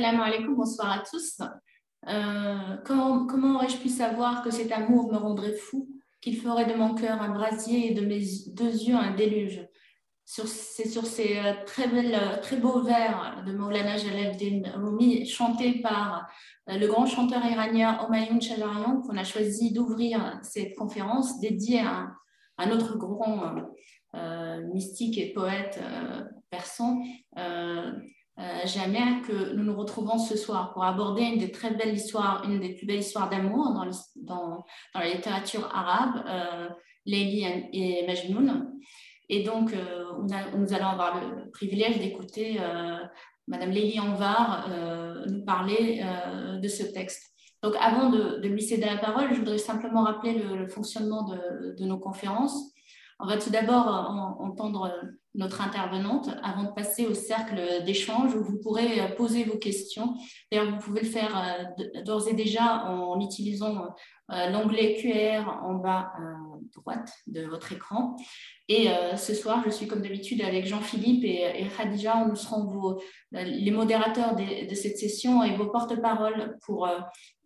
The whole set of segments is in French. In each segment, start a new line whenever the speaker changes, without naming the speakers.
Salam alaikum, bonsoir à tous. Euh, comment, aurais-je pu savoir que cet amour me rendrait fou, qu'il ferait de mon cœur un brasier et de mes deux yeux un déluge? C'est sur ces euh, très, belles, très beaux vers de Maulana Jalaluddin Rumi, chantés par euh, le grand chanteur iranien Omayoun Chajarian, qu'on a choisi d'ouvrir cette conférence dédiée à, à notre grand mystique et poète persan. Euh, jamais que nous nous retrouvons ce soir pour aborder une des très belles histoires, une des plus belles histoires d'amour dans, la littérature arabe, euh, et Majnoun. Et donc, euh, nous allons avoir le privilège d'écouter euh, Madame Lélie Anvar nous parler de ce texte. Donc, avant de, lui céder la parole, je voudrais simplement rappeler le, fonctionnement de, nos conférences. On va tout d'abord entendre notre intervenante avant de passer au cercle d'échange où vous pourrez euh, poser vos questions. D'ailleurs, vous pouvez le faire euh, d'ores et déjà en utilisant euh, l'onglet QR en bas à droite de votre écran. Et ce soir, je suis comme d'habitude avec Jean-Philippe et, Khadija. Nous serons les modérateurs de, cette session et vos porte-paroles pour,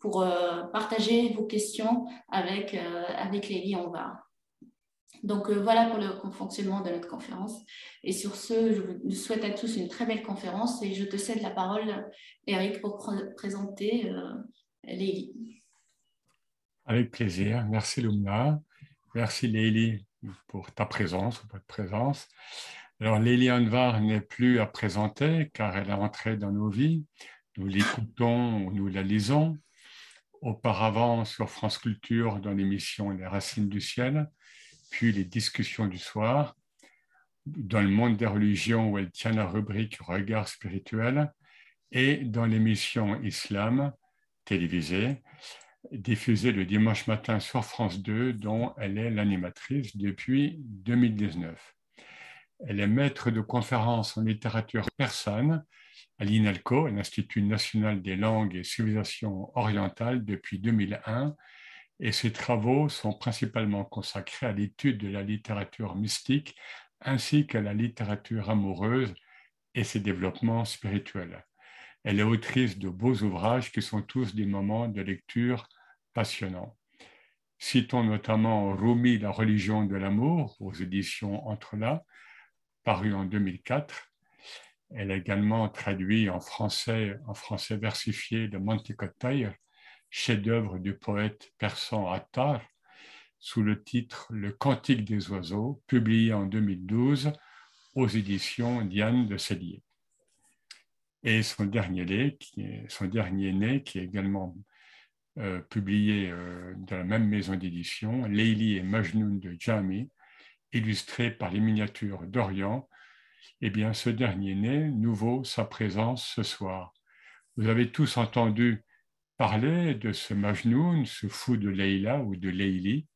pour partager vos questions avec, avec Lélie va donc euh, voilà pour le fonctionnement de notre conférence. Et sur ce, je vous souhaite à tous une très belle conférence et je te cède la parole, Eric, pour présenter euh,
Avec plaisir. Merci Lumna. Merci Lélie pour ta présence ou votre présence. Alors Lélie Anvar n'est plus à présenter car elle est entrée dans nos vies. Nous l'écoutons, nous la lisons. Auparavant sur France Culture dans l'émission Les Racines du Ciel puis les discussions du soir, dans le monde des religions où elle tient la rubrique Regard spirituel, et dans l'émission Islam télévisée, diffusée le dimanche matin sur France 2, dont elle est l'animatrice depuis 2019. Elle est maître de conférences en littérature persane à l'INALCO, l'Institut national des langues et civilisations orientales, depuis 2001 et ses travaux sont principalement consacrés à l'étude de la littérature mystique ainsi qu'à la littérature amoureuse et ses développements spirituels. Elle est autrice de beaux ouvrages qui sont tous des moments de lecture passionnants. Citons notamment Rumi, La religion de l'amour, aux éditions Entre-là, paru en 2004. Elle a également traduit en français, en français versifié de Mantikotay, chef-d'œuvre du poète persan Attar, sous le titre Le Cantique des oiseaux, publié en 2012 aux éditions Diane de Cellier. Et son dernier, né, qui est, son dernier né, qui est également euh, publié euh, dans la même maison d'édition, Leili et Majnoun de Jami, illustré par les miniatures d'Orient, eh bien, ce dernier né nous vaut sa présence ce soir. Vous avez tous entendu parler de ce Majnoun, ce fou de Leila ou de Leili,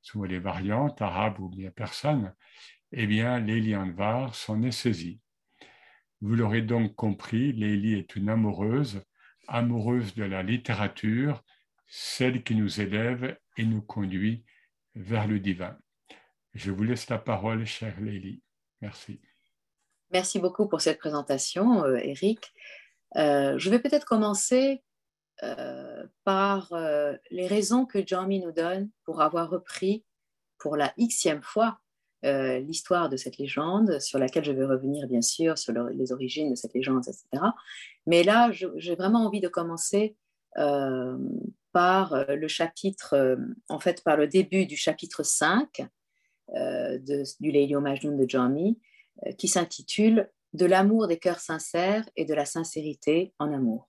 sous les variantes arabes ou bien personne, eh bien, Leili Anvar s'en est saisi. Vous l'aurez donc compris, Leili est une amoureuse, amoureuse de la littérature, celle qui nous élève et nous conduit vers le divin. Je vous laisse la parole, chère Leili. Merci.
Merci beaucoup pour cette présentation, Eric. Euh, je vais peut-être commencer euh, par euh, les raisons que Jami nous donne pour avoir repris pour la xème fois euh, l'histoire de cette légende, sur laquelle je vais revenir bien sûr, sur les origines de cette légende, etc. Mais là, j'ai vraiment envie de commencer par le chapitre, en fait, par le début du chapitre 5 de, du Leilio Majnun de Jami, qui s'intitule De l'amour des cœurs sincères et de la sincérité en amour.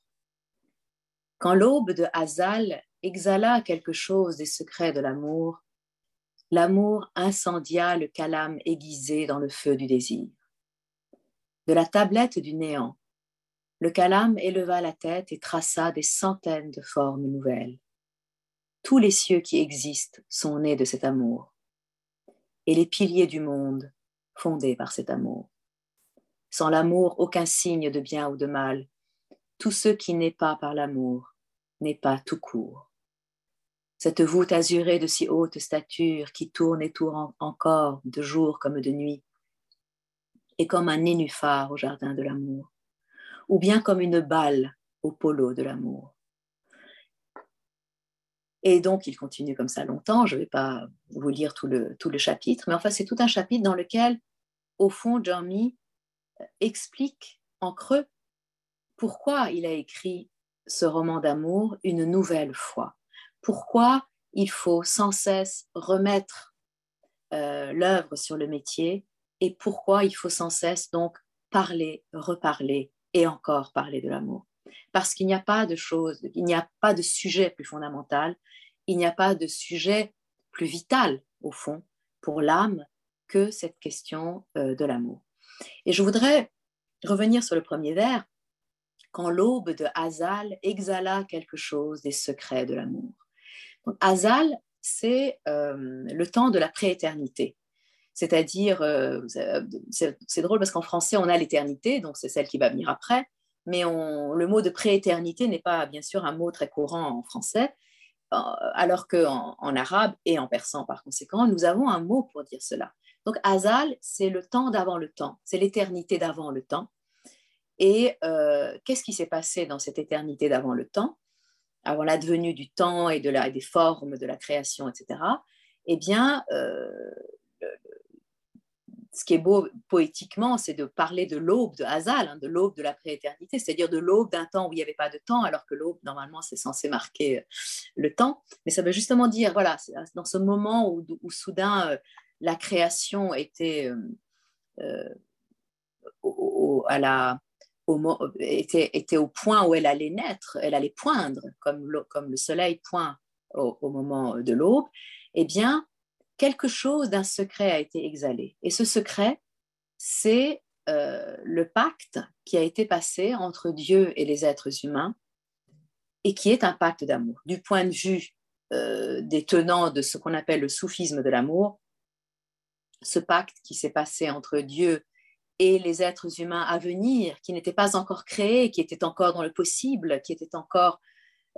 Quand l'aube de Hazal exhala quelque chose des secrets de l'amour, l'amour incendia le calame aiguisé dans le feu du désir. De la tablette du néant, le calame éleva la tête et traça des centaines de formes nouvelles. Tous les cieux qui existent sont nés de cet amour, et les piliers du monde fondés par cet amour. Sans l'amour, aucun signe de bien ou de mal. Tout ce qui n'est pas par l'amour n'est pas tout court. Cette voûte azurée de si haute stature qui tourne et tourne encore de jour comme de nuit, est comme un nénuphar au jardin de l'amour, ou bien comme une balle au polo de l'amour. Et donc, il continue comme ça longtemps. Je ne vais pas vous lire tout le, tout le chapitre, mais enfin, c'est tout un chapitre dans lequel, au fond, Jeremy explique en creux pourquoi il a écrit ce roman d'amour une nouvelle fois. Pourquoi il faut sans cesse remettre euh, l'œuvre sur le métier et pourquoi il faut sans cesse donc parler, reparler et encore parler de l'amour? Parce qu'il n'y a pas de chose, il n'y a pas de sujet plus fondamental, il n'y a pas de sujet plus vital au fond pour l'âme que cette question euh, de l'amour. Et je voudrais revenir sur le premier vers quand l'aube de Hazal exhala quelque chose des secrets de l'amour. Hazal, c'est euh, le temps de la prééternité. C'est-à-dire, euh, c'est drôle parce qu'en français, on a l'éternité, donc c'est celle qui va venir après, mais le mot de prééternité n'est pas, bien sûr, un mot très courant en français, euh, alors qu'en en arabe et en persan, par conséquent, nous avons un mot pour dire cela. Donc, Azal, c'est le temps d'avant le temps, c'est l'éternité d'avant le temps. Et euh, qu'est-ce qui s'est passé dans cette éternité d'avant le temps, avant l'advenue du temps et de la, des formes de la création, etc. Eh bien, euh, ce qui est beau poétiquement, c'est de parler de l'aube de Hazal, hein, de l'aube de la prééternité, c'est-à-dire de l'aube d'un temps où il n'y avait pas de temps, alors que l'aube, normalement, c'est censé marquer euh, le temps. Mais ça veut justement dire, voilà, dans ce moment où, soudain la création était, à la, était, était, au point où elle allait naître, elle allait poindre, comme le, comme le soleil pointe au, moment de l'aube, eh bien, quelque chose d'un secret a été exhalé. Et ce secret, c'est euh, le pacte qui a été passé entre Dieu et les êtres humains et qui est un pacte d'amour. Du point de vue euh, des tenants de ce qu'on appelle le soufisme de l'amour, ce pacte qui s'est passé entre Dieu et les êtres humains à venir, qui n'étaient pas encore créés, qui étaient encore dans le possible, qui étaient encore,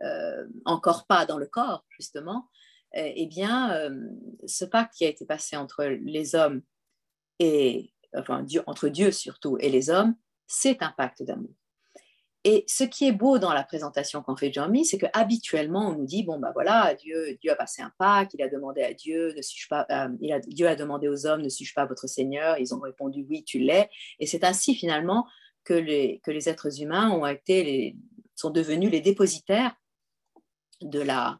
euh, encore pas dans le corps, justement, euh, eh bien, euh, ce pacte qui a été passé entre les hommes et, enfin, entre Dieu surtout et les hommes, c'est un pacte d'amour. Et ce qui est beau dans la présentation qu'en fait Jeremy, c'est qu'habituellement, on nous dit, bon, ben voilà, Dieu, Dieu a passé un pacte, il a demandé à Dieu, ne suis-je pas, euh, il a, Dieu a demandé aux hommes, ne suis-je pas votre Seigneur? Ils ont répondu, oui, tu l'es. Et c'est ainsi finalement que les, que les êtres humains ont été les, sont devenus les dépositaires de la,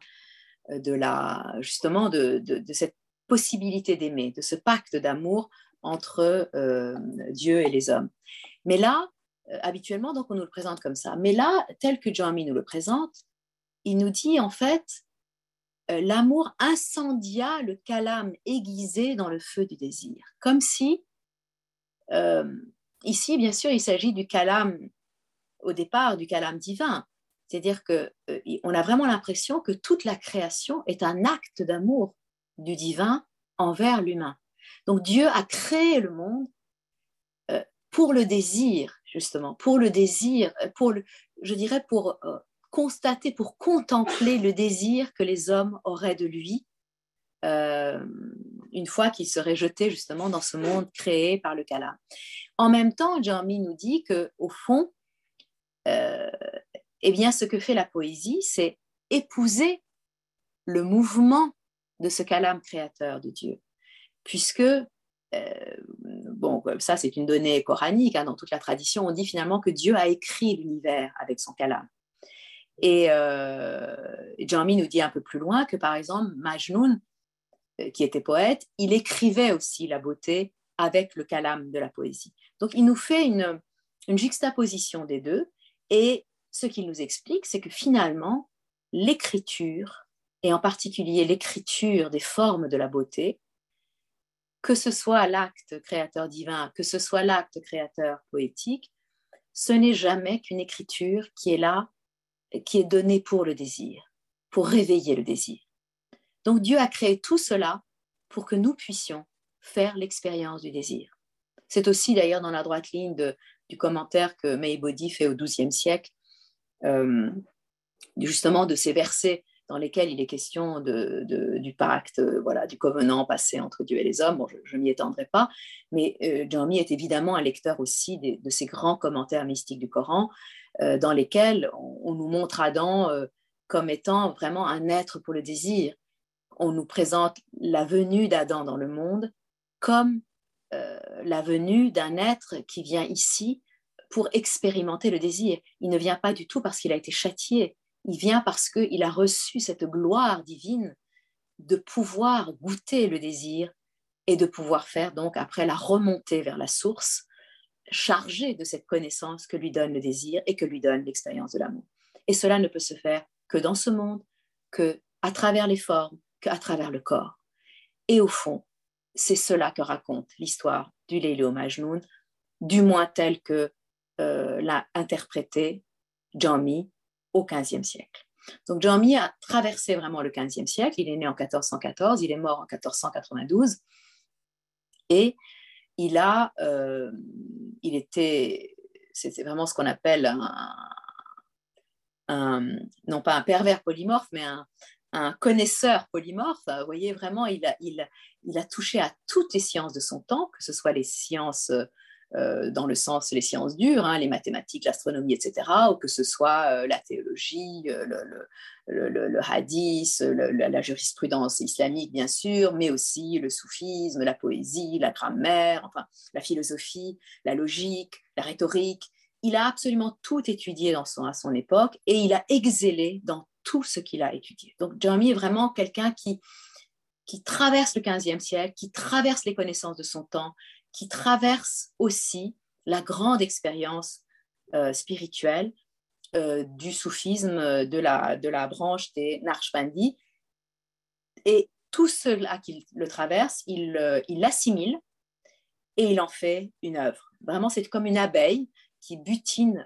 de la justement de, de, cette possibilité d'aimer, de ce pacte d'amour entre euh, Dieu et les hommes. Mais là, euh, habituellement, donc on nous le présente comme ça. Mais là, tel que Jeremy nous le présente, il nous dit en fait, euh, l'amour incendia le calame aiguisé dans le feu du désir. Comme si, euh, ici, bien sûr, il s'agit du calame, au départ, du calame divin. C'est-à-dire qu'on a vraiment l'impression que toute la création est un acte d'amour du divin envers l'humain. Donc Dieu a créé le monde pour le désir, justement, pour le désir, pour le, je dirais pour euh, constater, pour contempler le désir que les hommes auraient de lui euh, une fois qu'il serait jeté justement dans ce monde créé par le Kala. En même temps, Jeremy nous dit que au fond, euh, eh bien, ce que fait la poésie, c'est épouser le mouvement de ce calame créateur de Dieu, puisque euh, ça c'est une donnée coranique, hein, dans toute la tradition, on dit finalement que Dieu a écrit l'univers avec son calame. Et euh, nous dit un peu plus loin que par exemple Majnun, euh, qui était poète, il écrivait aussi la beauté avec le calame de la poésie. Donc il nous fait une, une juxtaposition des deux et ce qu'il nous explique, c'est que finalement, l'écriture, et en particulier l'écriture des formes de la beauté, que ce soit l'acte créateur divin, que ce soit l'acte créateur poétique, ce n'est jamais qu'une écriture qui est là, qui est donnée pour le désir, pour réveiller le désir. Donc Dieu a créé tout cela pour que nous puissions faire l'expérience du désir. C'est aussi d'ailleurs dans la droite ligne du commentaire que May Bodhi fait au XIIe siècle, euh, justement de ces versets dans lesquels il est question du pacte, voilà, du covenant passé entre Dieu et les hommes. je ne m'y étendrai pas, mais euh, est évidemment un lecteur aussi de, ces grands commentaires mystiques du Coran, euh, dans lesquels on, nous montre Adam euh, comme étant vraiment un être pour le désir. On nous présente la venue d'Adam dans le monde comme euh, la venue d'un être qui vient ici pour expérimenter le désir. Il ne vient pas du tout parce qu'il a été châtié, il vient parce qu'il a reçu cette gloire divine de pouvoir goûter le désir et de pouvoir faire donc après la remontée vers la source, chargé de cette connaissance que lui donne le désir et que lui donne l'expérience de l'amour. Et cela ne peut se faire que dans ce monde, que à travers les formes, qu'à travers le corps. Et au fond, c'est cela que raconte l'histoire du Lélo Majnoun, du moins tel que euh, l'a interprété Jami au XVe siècle. Donc Jami a traversé vraiment le XVe siècle. Il est né en 1414, il est mort en 1492, et il a, euh, il était, c'était vraiment ce qu'on appelle un, non pas un pervers polymorphe, mais un, connaisseur polymorphe. Vous voyez, vraiment, il a touché à toutes les sciences de son temps, que ce soit les sciences euh, dans le sens les sciences dures, hein, les mathématiques, l'astronomie, etc., ou que ce soit euh, la théologie, euh, le, le, hadith, la jurisprudence islamique, bien sûr, mais aussi le soufisme, la poésie, la grammaire, enfin, la philosophie, la logique, la rhétorique. Il a absolument tout étudié dans son, à son époque et il a excellé dans tout ce qu'il a étudié. Donc, Jeremy est vraiment quelqu'un qui, qui traverse le 15e siècle, qui traverse les connaissances de son temps, qui traverse aussi la grande expérience euh, spirituelle euh, du soufisme euh, de la, de la branche des Narshbandi. Et tout cela qu'il le traverse, il l'assimile et il en fait une œuvre. Vraiment, c'est comme une abeille qui butine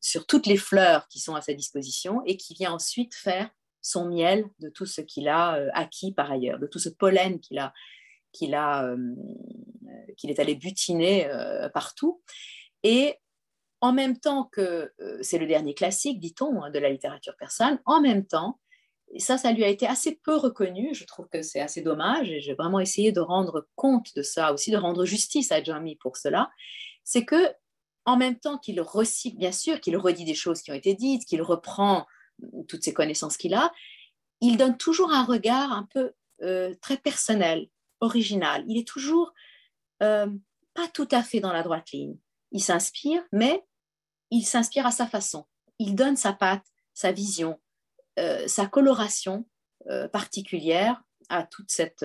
sur toutes les fleurs qui sont à sa disposition et qui vient ensuite faire son miel de tout ce qu'il a acquis par ailleurs, de tout ce pollen qu'il a, qu'il a, qu'il est allé butiner euh, partout. Et en même temps que euh, c'est le dernier classique, dit-on, hein, de la littérature persane, en même temps, ça, ça lui a été assez peu reconnu. Je trouve que c'est assez dommage et j'ai vraiment essayé de rendre compte de ça, aussi de rendre justice à Jamie pour cela. C'est que, en même temps qu'il recycle, bien sûr, qu'il redit des choses qui ont été dites, qu'il reprend toutes ces connaissances qu'il a, il donne toujours un regard un peu très personnel, original. Il est toujours euh, pas tout à fait dans la droite ligne. Il s'inspire, mais il s'inspire à sa façon. Il donne sa patte, sa vision, euh, sa coloration euh, particulière à toute cette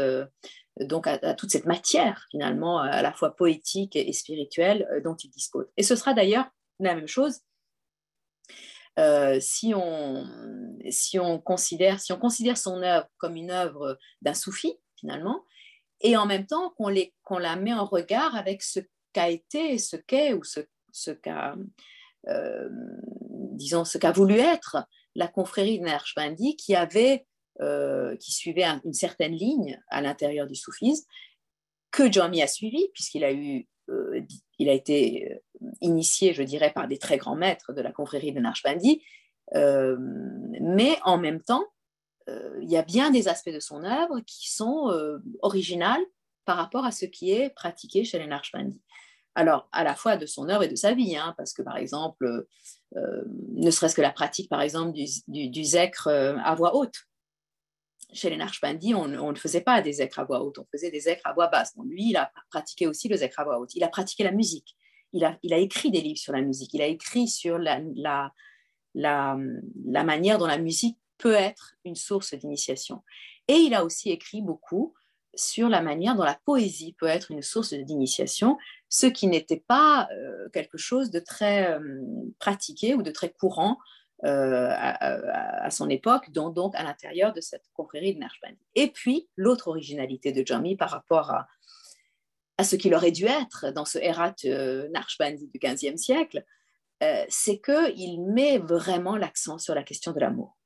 donc à, toute cette matière finalement à la fois poétique et spirituelle dont il dispose. Et ce sera d'ailleurs la même chose si, on, si, on considère, si on considère son œuvre comme une œuvre d'un soufi, finalement, et en même temps qu'on la met en regard avec ce qu'a été, ce qu'est ou ce, euh, qu'a voulu être la confrérie de Naqshbandi qui avait, euh, qui suivait une certaine ligne à l'intérieur du soufisme que Jami a suivi puisqu'il a eu, euh, a été initié, je dirais, par des très grands maîtres de la confrérie de Naqshbandi, mais en même temps, il y a bien des aspects de son œuvre qui sont euh, originales par rapport à ce qui est pratiqué chez les Narshbandi. Alors, à la fois de son œuvre et de sa vie, hein, parce que par exemple, euh, ne serait-ce que la pratique, par exemple, du, du, zècre à voix haute. Chez les Narshbandi, on, ne faisait pas des zècres à voix haute, on faisait des zècres à voix basse. lui, il a pratiqué aussi le zècre à voix haute. Il a pratiqué la musique. Il a, écrit des livres sur la musique. Il a écrit sur la, la manière dont la musique peut être une source d'initiation. Et il a aussi écrit beaucoup sur la manière dont la poésie peut être une source d'initiation, ce qui n'était pas euh, quelque chose de très euh, pratiqué ou de très courant euh, à, son époque, donc, à l'intérieur de cette confrérie de Nashbandi. Et puis, l'autre originalité de Jami par rapport à, ce qu'il aurait dû être dans ce Herat Narshbandi du XVe siècle, c'est qu'il met vraiment l'accent sur la question de l'amour.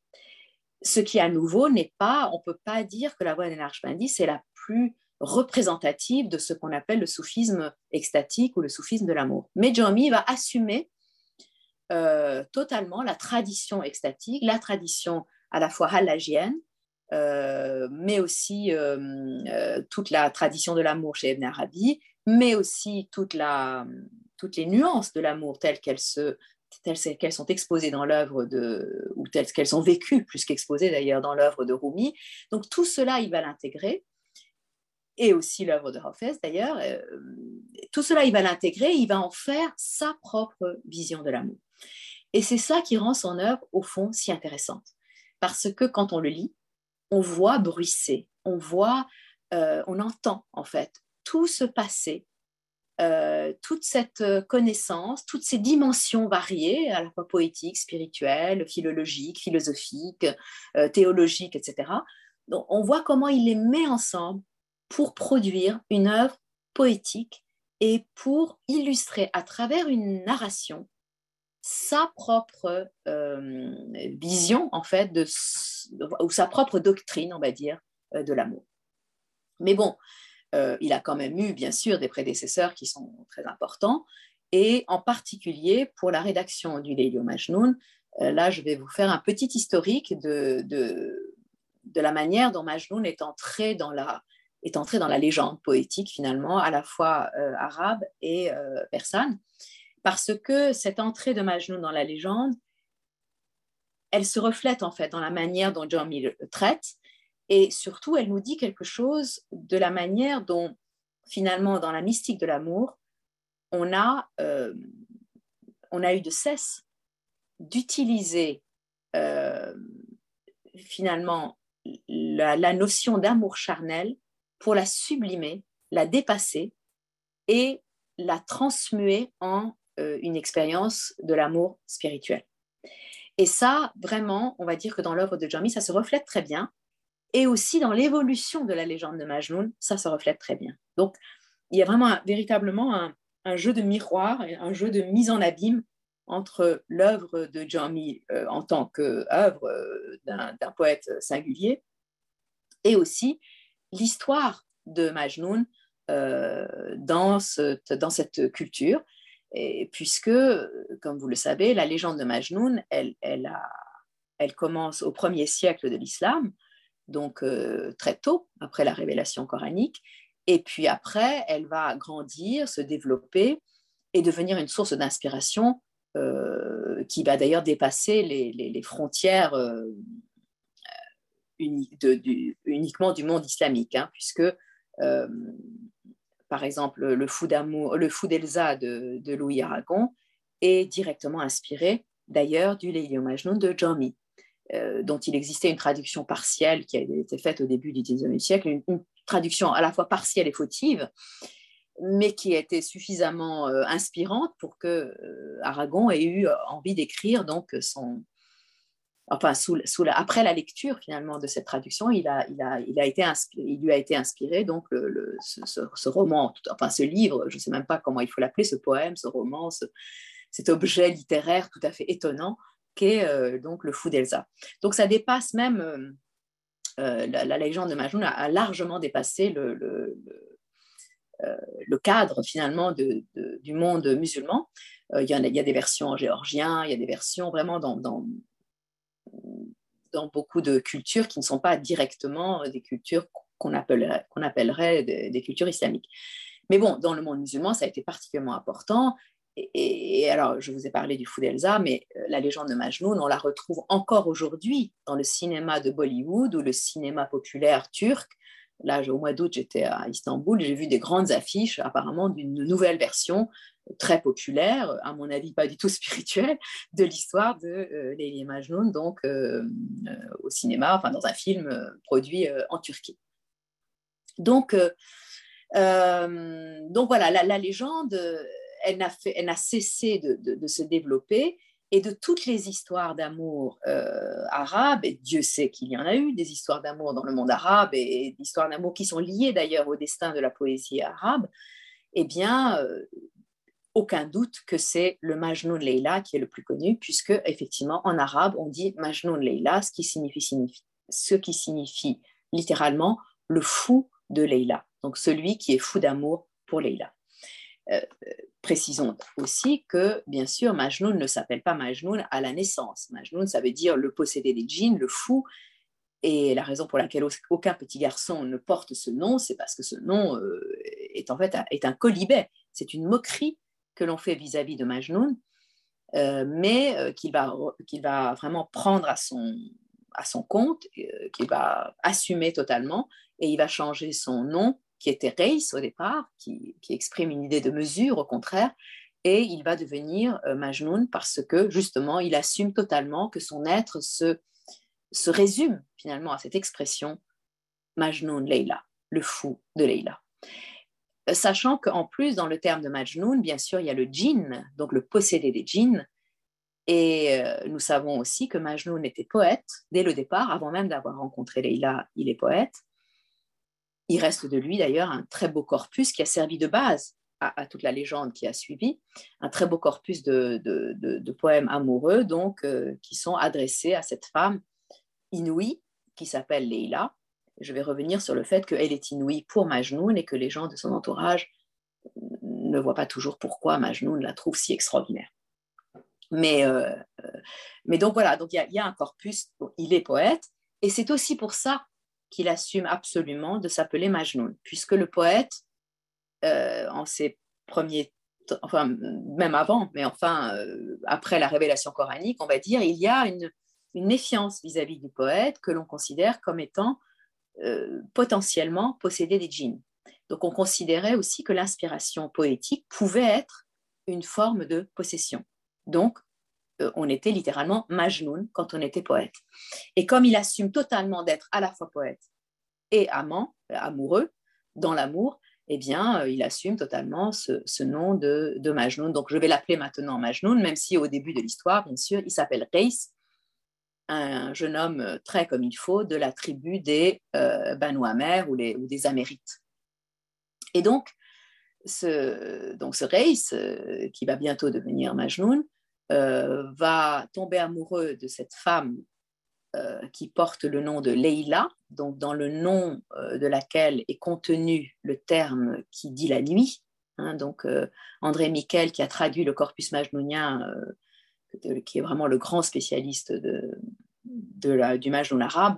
Ce qui, à nouveau, n'est pas, on ne peut pas dire que la voix des Narshbandi, c'est la plus représentative de ce qu'on appelle le soufisme extatique ou le soufisme de l'amour. Mais Jami va assumer euh, totalement la tradition extatique, la tradition à la fois halagienne, mais aussi toute la tradition de l'amour chez Ibn Arabi, mais aussi toutes les nuances de l'amour telles qu'elles se telles qu'elles sont exposées dans l'œuvre de, ou telles qu'elles sont vécues, plus qu'exposées d'ailleurs dans l'œuvre de Rumi. Donc tout cela, il va l'intégrer, et aussi l'œuvre de Hafez d'ailleurs. Euh, tout cela, il va l'intégrer, il va en faire sa propre vision de l'amour. Et c'est ça qui rend son œuvre, au fond, si intéressante. Parce que quand on le lit, on voit bruisser, on voit, euh, on entend en fait tout ce passé euh, toute cette euh, connaissance, toutes ces dimensions variées, à la fois poétiques, spirituelles, philologiques, philosophiques, euh, théologiques, etc. Donc, on voit comment il les met ensemble pour produire une œuvre poétique et pour illustrer à travers une narration sa propre vision, en fait, ou sa propre doctrine, on va dire, de l'amour. Mais bon, euh, il a quand même eu, bien sûr, des prédécesseurs qui sont très importants. Et en particulier, pour la rédaction du Leilio Majnun, euh, là, je vais vous faire un petit historique de, de, la manière dont Majnun est entré dans la, est entré dans la légende poétique, finalement, à la fois euh, arabe et persane. Parce que cette entrée de Majnun dans la légende, elle se reflète en fait dans la manière dont John Mill traite, et surtout, elle nous dit quelque chose de la manière dont, finalement, dans la mystique de l'amour, on a, euh, on a eu de cesse d'utiliser euh, finalement la, notion d'amour charnel pour la sublimer, la dépasser et la transmuer en euh, une expérience de l'amour spirituel. Et ça, vraiment, on va dire que dans l'œuvre de Jami, ça se reflète très bien et aussi dans l'évolution de la légende de Majnun, ça se reflète très bien. Donc, il y a vraiment véritablement un, jeu de miroir, un jeu de mise en abîme entre l'œuvre de Jami euh, en tant qu'œuvre euh, d'un poète singulier et aussi l'histoire de Majnun euh, dans, cette culture, puisque, comme vous le savez, la légende de Majnun, elle, elle commence au premier siècle de l'islam, donc euh, très tôt après la révélation coranique. Et puis après, elle va grandir, se développer et devenir une source d'inspiration euh, qui va d'ailleurs dépasser les, frontières euh, uniquement du monde islamique, hein, puisque par exemple le fou le fou d'Elsa de, Louis Aragon est directement inspiré d'ailleurs du Leilio Majnun de Jami. Euh, dont il existait une traduction partielle qui a été faite au début du XIXe siècle, une, traduction à la fois partielle et fautive, mais qui été suffisamment euh, inspirante pour que euh, Aragon ait eu envie d'écrire donc son, enfin après la lecture finalement de cette traduction, il a, il a, il a été il lui a été inspiré donc le, ce, roman, enfin ce livre, je ne sais même pas comment il faut l'appeler, ce poème, ce roman, cet objet littéraire tout à fait étonnant qu'est euh, donc le fou d'Elsa. Donc ça dépasse même, euh, euh, la, légende de Majnun a, largement dépassé le, le, cadre finalement de, du monde musulman. il, y a, des versions en géorgien, il y a des versions vraiment dans, dans, beaucoup de cultures qui ne sont pas directement des cultures qu'on appellerait, qu'on appellerait des cultures islamiques. Mais bon, dans le monde musulman, ça a été particulièrement important et, alors, je vous ai parlé du fou d'Elsa, mais euh, la légende de Majnun, on la retrouve encore aujourd'hui dans le cinéma de Bollywood ou le cinéma populaire turc. Là, au mois d'août, j'étais à Istanbul, j'ai vu des grandes affiches apparemment d'une nouvelle version très populaire, à mon avis pas du tout spirituelle, de l'histoire de euh, Majnun, donc euh, euh, au cinéma, enfin dans un film produit en Turquie. Donc, donc voilà, la légende elle n'a, cessé de, se développer et de toutes les histoires d'amour euh, arabes, et Dieu sait qu'il y en a eu des histoires d'amour dans le monde arabe et, des histoires d'amour qui sont liées d'ailleurs au destin de la poésie arabe, eh bien, euh, aucun doute que c'est le Majnun Leila qui est le plus connu, puisque effectivement en arabe on dit Majnun Leila, ce qui signifie littéralement le fou de Leila, donc celui qui est fou d'amour pour Leila. Précisons aussi que, bien sûr, Majnoun ne s'appelle pas Majnoun à la naissance. Majnoun, ça veut dire le possédé des djinns, le fou. Et la raison pour laquelle aucun petit garçon ne porte ce nom, c'est parce que ce nom est en fait est un colibet. C'est une moquerie que l'on fait vis-à-vis de Majnoun, mais qu'il va, va vraiment prendre à son, à son compte, qu'il va assumer totalement, et il va changer son nom qui était Reis au départ, qui, exprime une idée de mesure au contraire, et il va devenir euh, Majnoun parce que justement il assume totalement que son être se, se résume finalement à cette expression Majnoun Leila, le fou de Leila. Euh, sachant qu'en plus, dans le terme de Majnoun, bien sûr, il y a le djinn, donc le possédé des djinns, et euh, nous savons aussi que Majnoun était poète dès le départ, avant même d'avoir rencontré Leila, il est poète. Il reste de lui d'ailleurs un très beau corpus qui a servi de base à, toute la légende qui a suivi, un très beau corpus de, poèmes amoureux donc euh, qui sont adressés à cette femme inouïe qui s'appelle Leila. Je vais revenir sur le fait qu'elle est inouïe pour Majnoun et que les gens de son entourage ne voient pas toujours pourquoi Majnoun la trouve si extraordinaire. Mais, euh, euh, mais donc voilà, donc il y, a un corpus, il est poète, et c'est aussi pour ça qu'il assume absolument de s'appeler Majnun, puisque le poète, euh, en ses premiers enfin même avant, mais enfin euh, après la révélation coranique, on va dire, il y a une, méfiance vis-à-vis du poète que l'on considère comme étant euh, potentiellement possédé des djinns. Donc on considérait aussi que l'inspiration poétique pouvait être une forme de possession. Donc on était littéralement Majnoun quand on était poète. Et comme il assume totalement d'être à la fois poète et amant, amoureux, dans l'amour, eh bien, euh, il assume totalement ce, nom de, Majnoun. Donc, je vais l'appeler maintenant Majnoun, même si au début de l'histoire, bien sûr, il s'appelle Reis, un jeune homme très comme il faut de la tribu des euh, Banu Amer ou, des Amérites. Et donc, ce, donc ce Reis, euh, qui va bientôt devenir Majnoun, euh, va tomber amoureux de cette femme euh, qui porte le nom de Leila, donc dans le nom euh, de laquelle est contenu le terme qui dit la nuit. Hein, donc André Miquel, qui a traduit le corpus majnounien, qui est vraiment le grand spécialiste de, du majnoun arabe,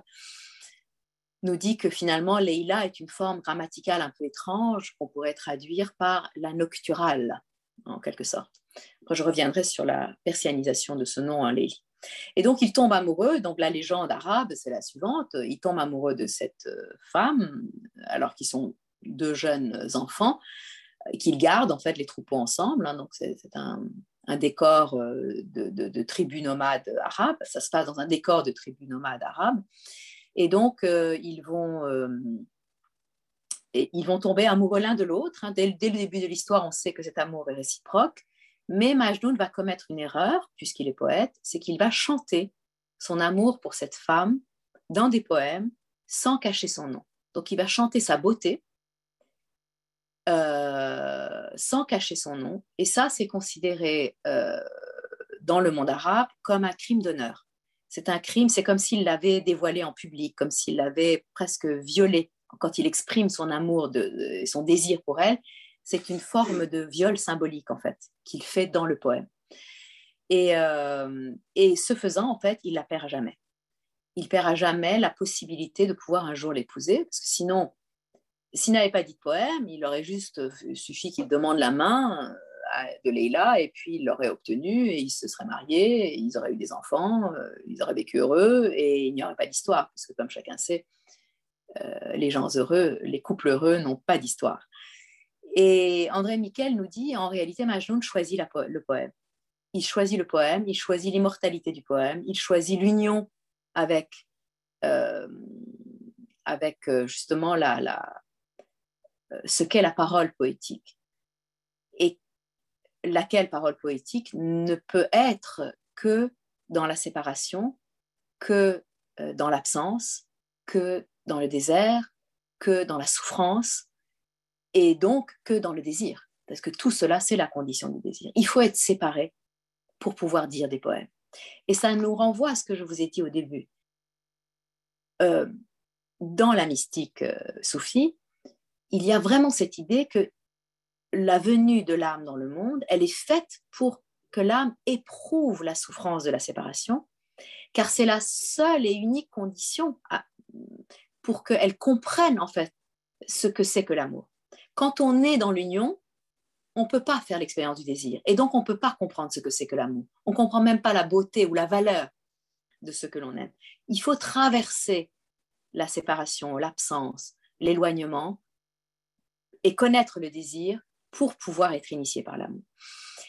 nous dit que finalement Leila est une forme grammaticale un peu étrange qu'on pourrait traduire par la nocturale, en quelque sorte. Je reviendrai sur la persianisation de ce nom Léhi. Et donc, il tombe amoureux. Donc, la légende arabe, c'est la suivante. Il tombe amoureux de cette euh, femme, alors qu'ils sont deux jeunes enfants, qu'ils gardent en fait les troupeaux ensemble. Hein. donc, c'est un, décor euh, de, tribu nomade arabe. Ça se passe dans un décor de tribu nomade arabe. Et donc, euh, ils vont ils vont tomber amoureux l'un de l'autre. Hein. Dès, le début de l'histoire, on sait que cet amour est réciproque. Mais Majnoun va commettre une erreur, puisqu'il est poète, c'est qu'il va chanter son amour pour cette femme dans des poèmes sans cacher son nom. Donc il va chanter sa beauté euh, sans cacher son nom. Et ça, c'est considéré euh, dans le monde arabe comme un crime d'honneur. C'est un crime, c'est comme s'il l'avait dévoilé en public, comme s'il l'avait presque violé quand il exprime son amour et son désir pour elle c'est une forme de viol symbolique, en fait, qu'il fait dans le poème. Et, euh, et, ce faisant, en fait, il la perd à jamais. Il perd à jamais la possibilité de pouvoir un jour l'épouser, parce que sinon, s'il n'avait pas dit de poème, il aurait juste suffi qu'il demande la main euh, de Leila, et puis il l'aurait obtenue, et ils se seraient mariés, ils auraient eu des enfants, euh, ils auraient vécu heureux, et il n'y aurait pas d'histoire, parce que comme chacun sait, les gens heureux, les couples heureux n'ont pas d'histoire. Et André Miquel nous dit, en réalité, Majnun choisit le poème. Il choisit le poème, il choisit l'immortalité du poème, il choisit l'union avec, euh, avec euh, justement la, la, euh, ce qu'est la parole poétique. Et laquelle parole poétique ne peut être que dans la séparation, que dans l'absence, que dans le désert, que dans la souffrance, et donc que dans le désir, parce que tout cela, c'est la condition du désir. Il faut être séparé pour pouvoir dire des poèmes. Et ça nous renvoie à ce que je vous ai dit au début. Euh, dans la mystique euh, soufie, il y a vraiment cette idée que la venue de l'âme dans le monde, elle est faite pour que l'âme éprouve la souffrance de la séparation, car c'est la seule et unique condition pour qu'elle comprenne en fait ce que c'est que l'amour. Quand on est dans l'union, on ne peut pas faire l'expérience du désir. Et donc, on ne peut pas comprendre ce que c'est que l'amour. On ne comprend même pas la beauté ou la valeur de ce que l'on aime. Il faut traverser la séparation, l'absence, l'éloignement et connaître le désir pour pouvoir être initié par l'amour.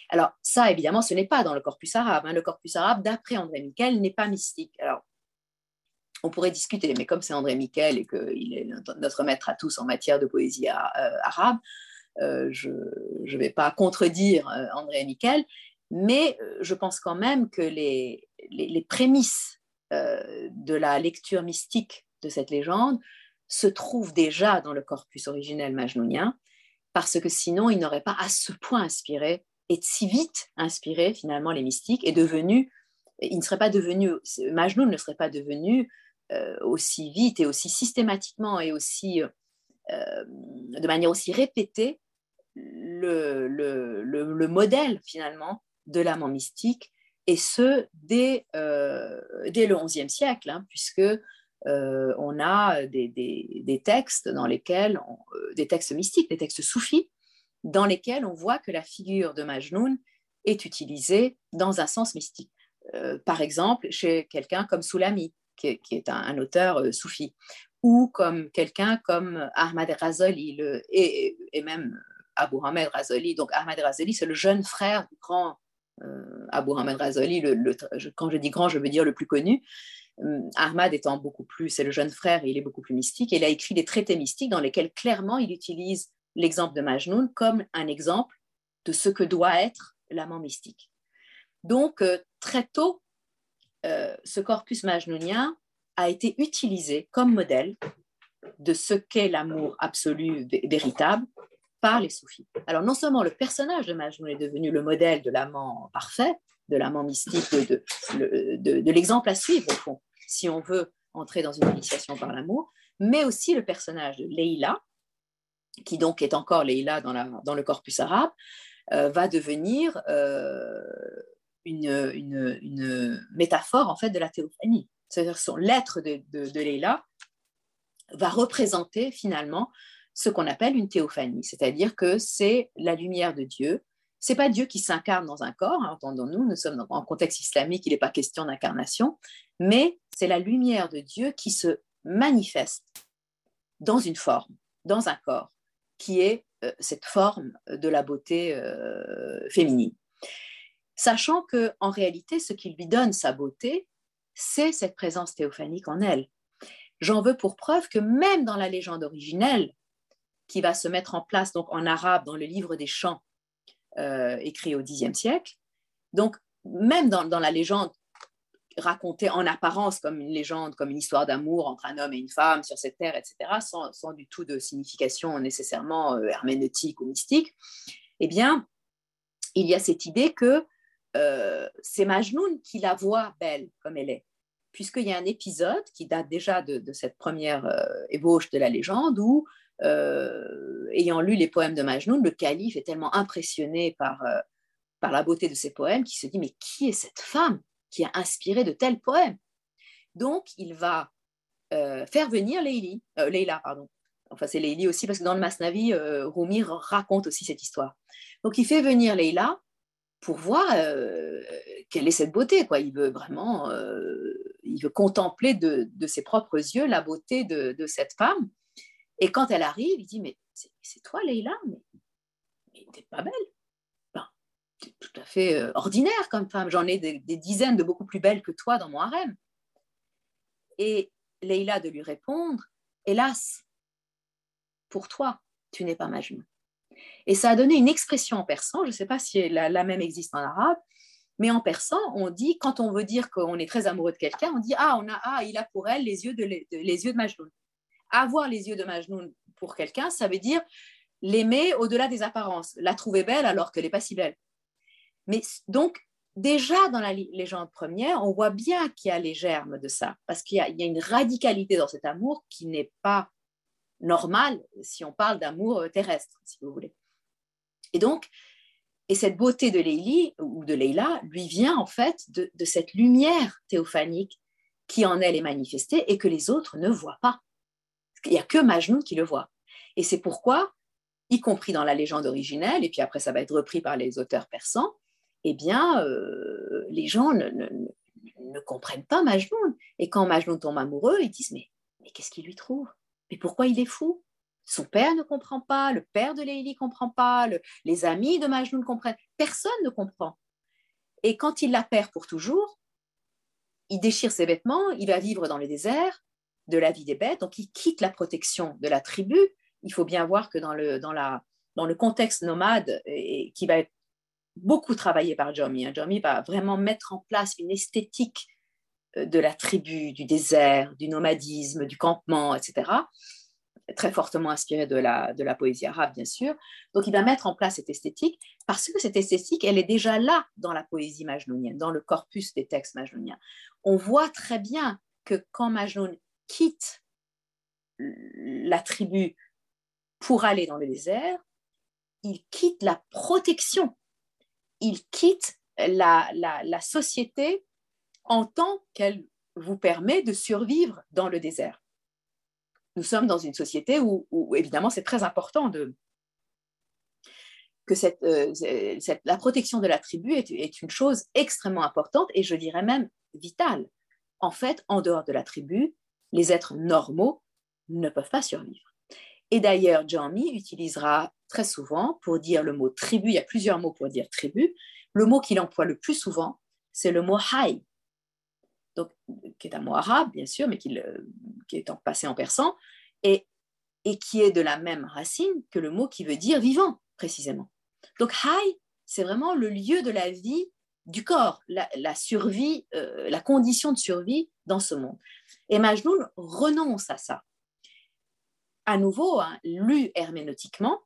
Alors ça, évidemment, ce n'est pas dans le corpus arabe. Hein. Le corpus arabe, d'après André Miquel, n'est pas mystique. Alors, on pourrait discuter, mais comme c'est André Miquel et qu'il est notre maître à tous en matière de poésie euh, arabe, euh, je ne vais pas contredire euh, André Miquel, mais je pense quand même que les, prémices de la lecture mystique de cette légende se trouvent déjà dans le corpus originel majnounien, parce que sinon, il n'aurait pas à ce point inspiré et si vite inspiré finalement les mystiques et devenu, il ne serait pas devenu, Majnoun ne serait pas devenu aussi vite et aussi systématiquement et aussi euh, de manière aussi répétée le, le, le, modèle finalement de l'amant mystique et ce dès, euh, dès le XIe siècle, hein, puisque on a des, des, des, textes dans lesquels, des textes mystiques, des textes soufis, dans lesquels on voit que la figure de Majnoun est utilisée dans un sens mystique. par exemple, chez quelqu'un comme Soulami, qui, est un, auteur euh, soufi, ou comme quelqu'un comme Ahmad Razali, et, même Abu Hamid Razali. Donc Ahmad Razali, c'est le jeune frère du grand euh, Abu Hamid Razali. Le, quand je dis grand, je veux dire le plus connu. Euh, Ahmad étant beaucoup plus, c'est le jeune frère, il est beaucoup plus mystique. Il a écrit des traités mystiques dans lesquels clairement il utilise l'exemple de Majnun comme un exemple de ce que doit être l'amant mystique. Donc, très tôt, euh, ce corpus majnounien a été utilisé comme modèle de ce qu'est l'amour absolu véritable par les soufis. Alors non seulement le personnage de Majnoun est devenu le modèle de l'amant parfait, de l'amant mystique, de, l'exemple à suivre au fond, si on veut entrer dans une initiation par l'amour, mais aussi le personnage de Leïla, qui donc est encore Leïla dans, la, dans le corpus arabe, euh, va devenir euh, une, métaphore en fait de la théophanie. C'est-à-dire son lettre de, de, Leila va représenter finalement ce qu'on appelle une théophanie, c'est-à-dire que c'est la lumière de Dieu. C'est pas Dieu qui s'incarne dans un corps, hein, entendons-nous, nous sommes en contexte islamique, il n'est pas question d'incarnation, mais c'est la lumière de Dieu qui se manifeste dans une forme, dans un corps, qui est euh, cette forme de la beauté euh, féminine sachant que en réalité, ce qui lui donne sa beauté, c'est cette présence théophanique en elle. J'en veux pour preuve que même dans la légende originelle, qui va se mettre en place donc en arabe dans le livre des chants euh, écrit au Xe siècle, donc même dans, la légende racontée en apparence comme une légende, comme une histoire d'amour entre un homme et une femme sur cette terre, etc., sans, du tout de signification nécessairement euh, herméneutique ou mystique, eh bien, il y a cette idée que euh, c'est Majnoun qui la voit belle comme elle est, puisqu'il y a un épisode qui date déjà de, cette première euh, ébauche de la légende où, euh, ayant lu les poèmes de Majnoun, le calife est tellement impressionné par, par la beauté de ses poèmes qu'il se dit mais qui est cette femme qui a inspiré de tels poèmes? Donc il va faire venir Leila, Leila pardon. Enfin, c'est Leili aussi, parce que dans le Masnavi, Rumi raconte aussi cette histoire. Donc, il fait venir Leila pour voir euh, quelle est cette beauté. Quoi. Il veut vraiment, euh, il veut contempler de, ses propres yeux la beauté de, cette femme. Et quand elle arrive, il dit, mais c'est toi, Leïla, mais, mais t'es pas belle. Ben, t'es tout à fait euh, ordinaire comme femme. J'en ai des, dizaines de beaucoup plus belles que toi dans mon harem. Et Leïla de lui répondre, hélas, pour toi, tu n'es pas ma. Et ça a donné une expression en persan, je ne sais pas si la, même existe en arabe, mais en persan, on dit, quand on veut dire qu'on est très amoureux de quelqu'un, on dit Ah, on a, ah, il a pour elle les yeux de, les yeux de. Avoir les yeux de Majnoun pour quelqu'un, ça veut dire l'aimer au-delà des apparences, la trouver belle alors qu'elle n'est pas si belle. Mais donc, déjà dans la légende première, on voit bien qu'il y a les germes de ça, parce qu'il y, a une radicalité dans cet amour qui n'est pas normal si on parle d'amour euh, terrestre, si vous voulez. Et donc, et cette beauté de Leili ou de Leila lui vient en fait de, cette lumière théophanique qui en elle est manifestée et que les autres ne voient pas. Il n'y a que Majnun qui le voit. Et c'est pourquoi, y compris dans la légende originelle, et puis après ça va être repris par les auteurs persans, eh bien, euh, les gens ne, ne, comprennent pas Majnun. Et quand Majnun tombe amoureux, ils disent Mais, mais qu'est-ce qu'il lui trouve? Mais pourquoi il est fou? Son père ne comprend pas, le père de Leili ne comprend pas, les amis de Majnun comprennent, personne ne comprend. Et quand il la perd pour toujours, il déchire ses vêtements, il va vivre dans le désert de la vie des bêtes, donc il quitte la protection de la tribu. Il faut bien voir que dans le, dans la, dans le contexte nomade, et, qui va être beaucoup travaillé par Jomi, hein, Jomi va vraiment mettre en place une esthétique de la tribu, du désert, du nomadisme, du campement, etc très fortement inspiré de la, de la poésie arabe, bien sûr. Donc, il va mettre en place cette esthétique parce que cette esthétique, elle est déjà là dans la poésie majnounienne, dans le corpus des textes majnouniens. On voit très bien que quand Majnoun quitte la tribu pour aller dans le désert, il quitte la protection, il quitte la, la société en tant qu'elle vous permet de survivre dans le désert nous sommes dans une société où, évidemment, c'est très important que euh, la protection de la tribu est, est, une chose extrêmement importante et je dirais même vitale. En fait, en dehors de la tribu, les êtres normaux ne peuvent pas survivre. Et d'ailleurs, Jami utilisera très souvent pour dire le mot tribu, il y a plusieurs mots pour dire tribu, le mot qu'il emploie le plus souvent, c'est le mot hay, donc, qui est un mot arabe, bien sûr, mais qui, est passé en persan, et, et qui est de la même racine que le mot qui veut dire vivant, précisément. Donc, hay, c'est vraiment le lieu de la vie du corps, la, survie, euh, la condition de survie dans ce monde. Et Majnoun renonce à ça. À nouveau, hein, lu herméneutiquement,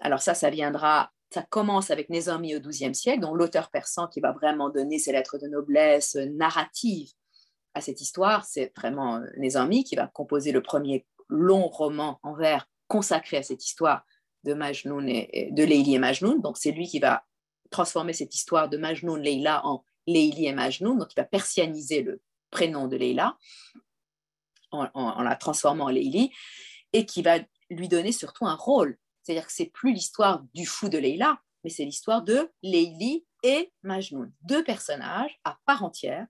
alors ça, ça viendra ça commence avec Nézami au XIIe siècle, dont l'auteur persan qui va vraiment donner ses lettres de noblesse narrative à cette histoire, c'est vraiment euh, Nézami qui va composer le premier long roman en vers consacré à cette histoire de Majnoun et, de Leili et Majnoun. Donc c'est lui qui va transformer cette histoire de Majnoun Leila en Leili et Majnoun, donc il va persianiser le prénom de Leila en, en la transformant en Leili et qui va lui donner surtout un rôle c'est-à-dire que c'est plus l'histoire du fou de Leila, mais c'est l'histoire de Leili et Majnoun, deux personnages à part entière.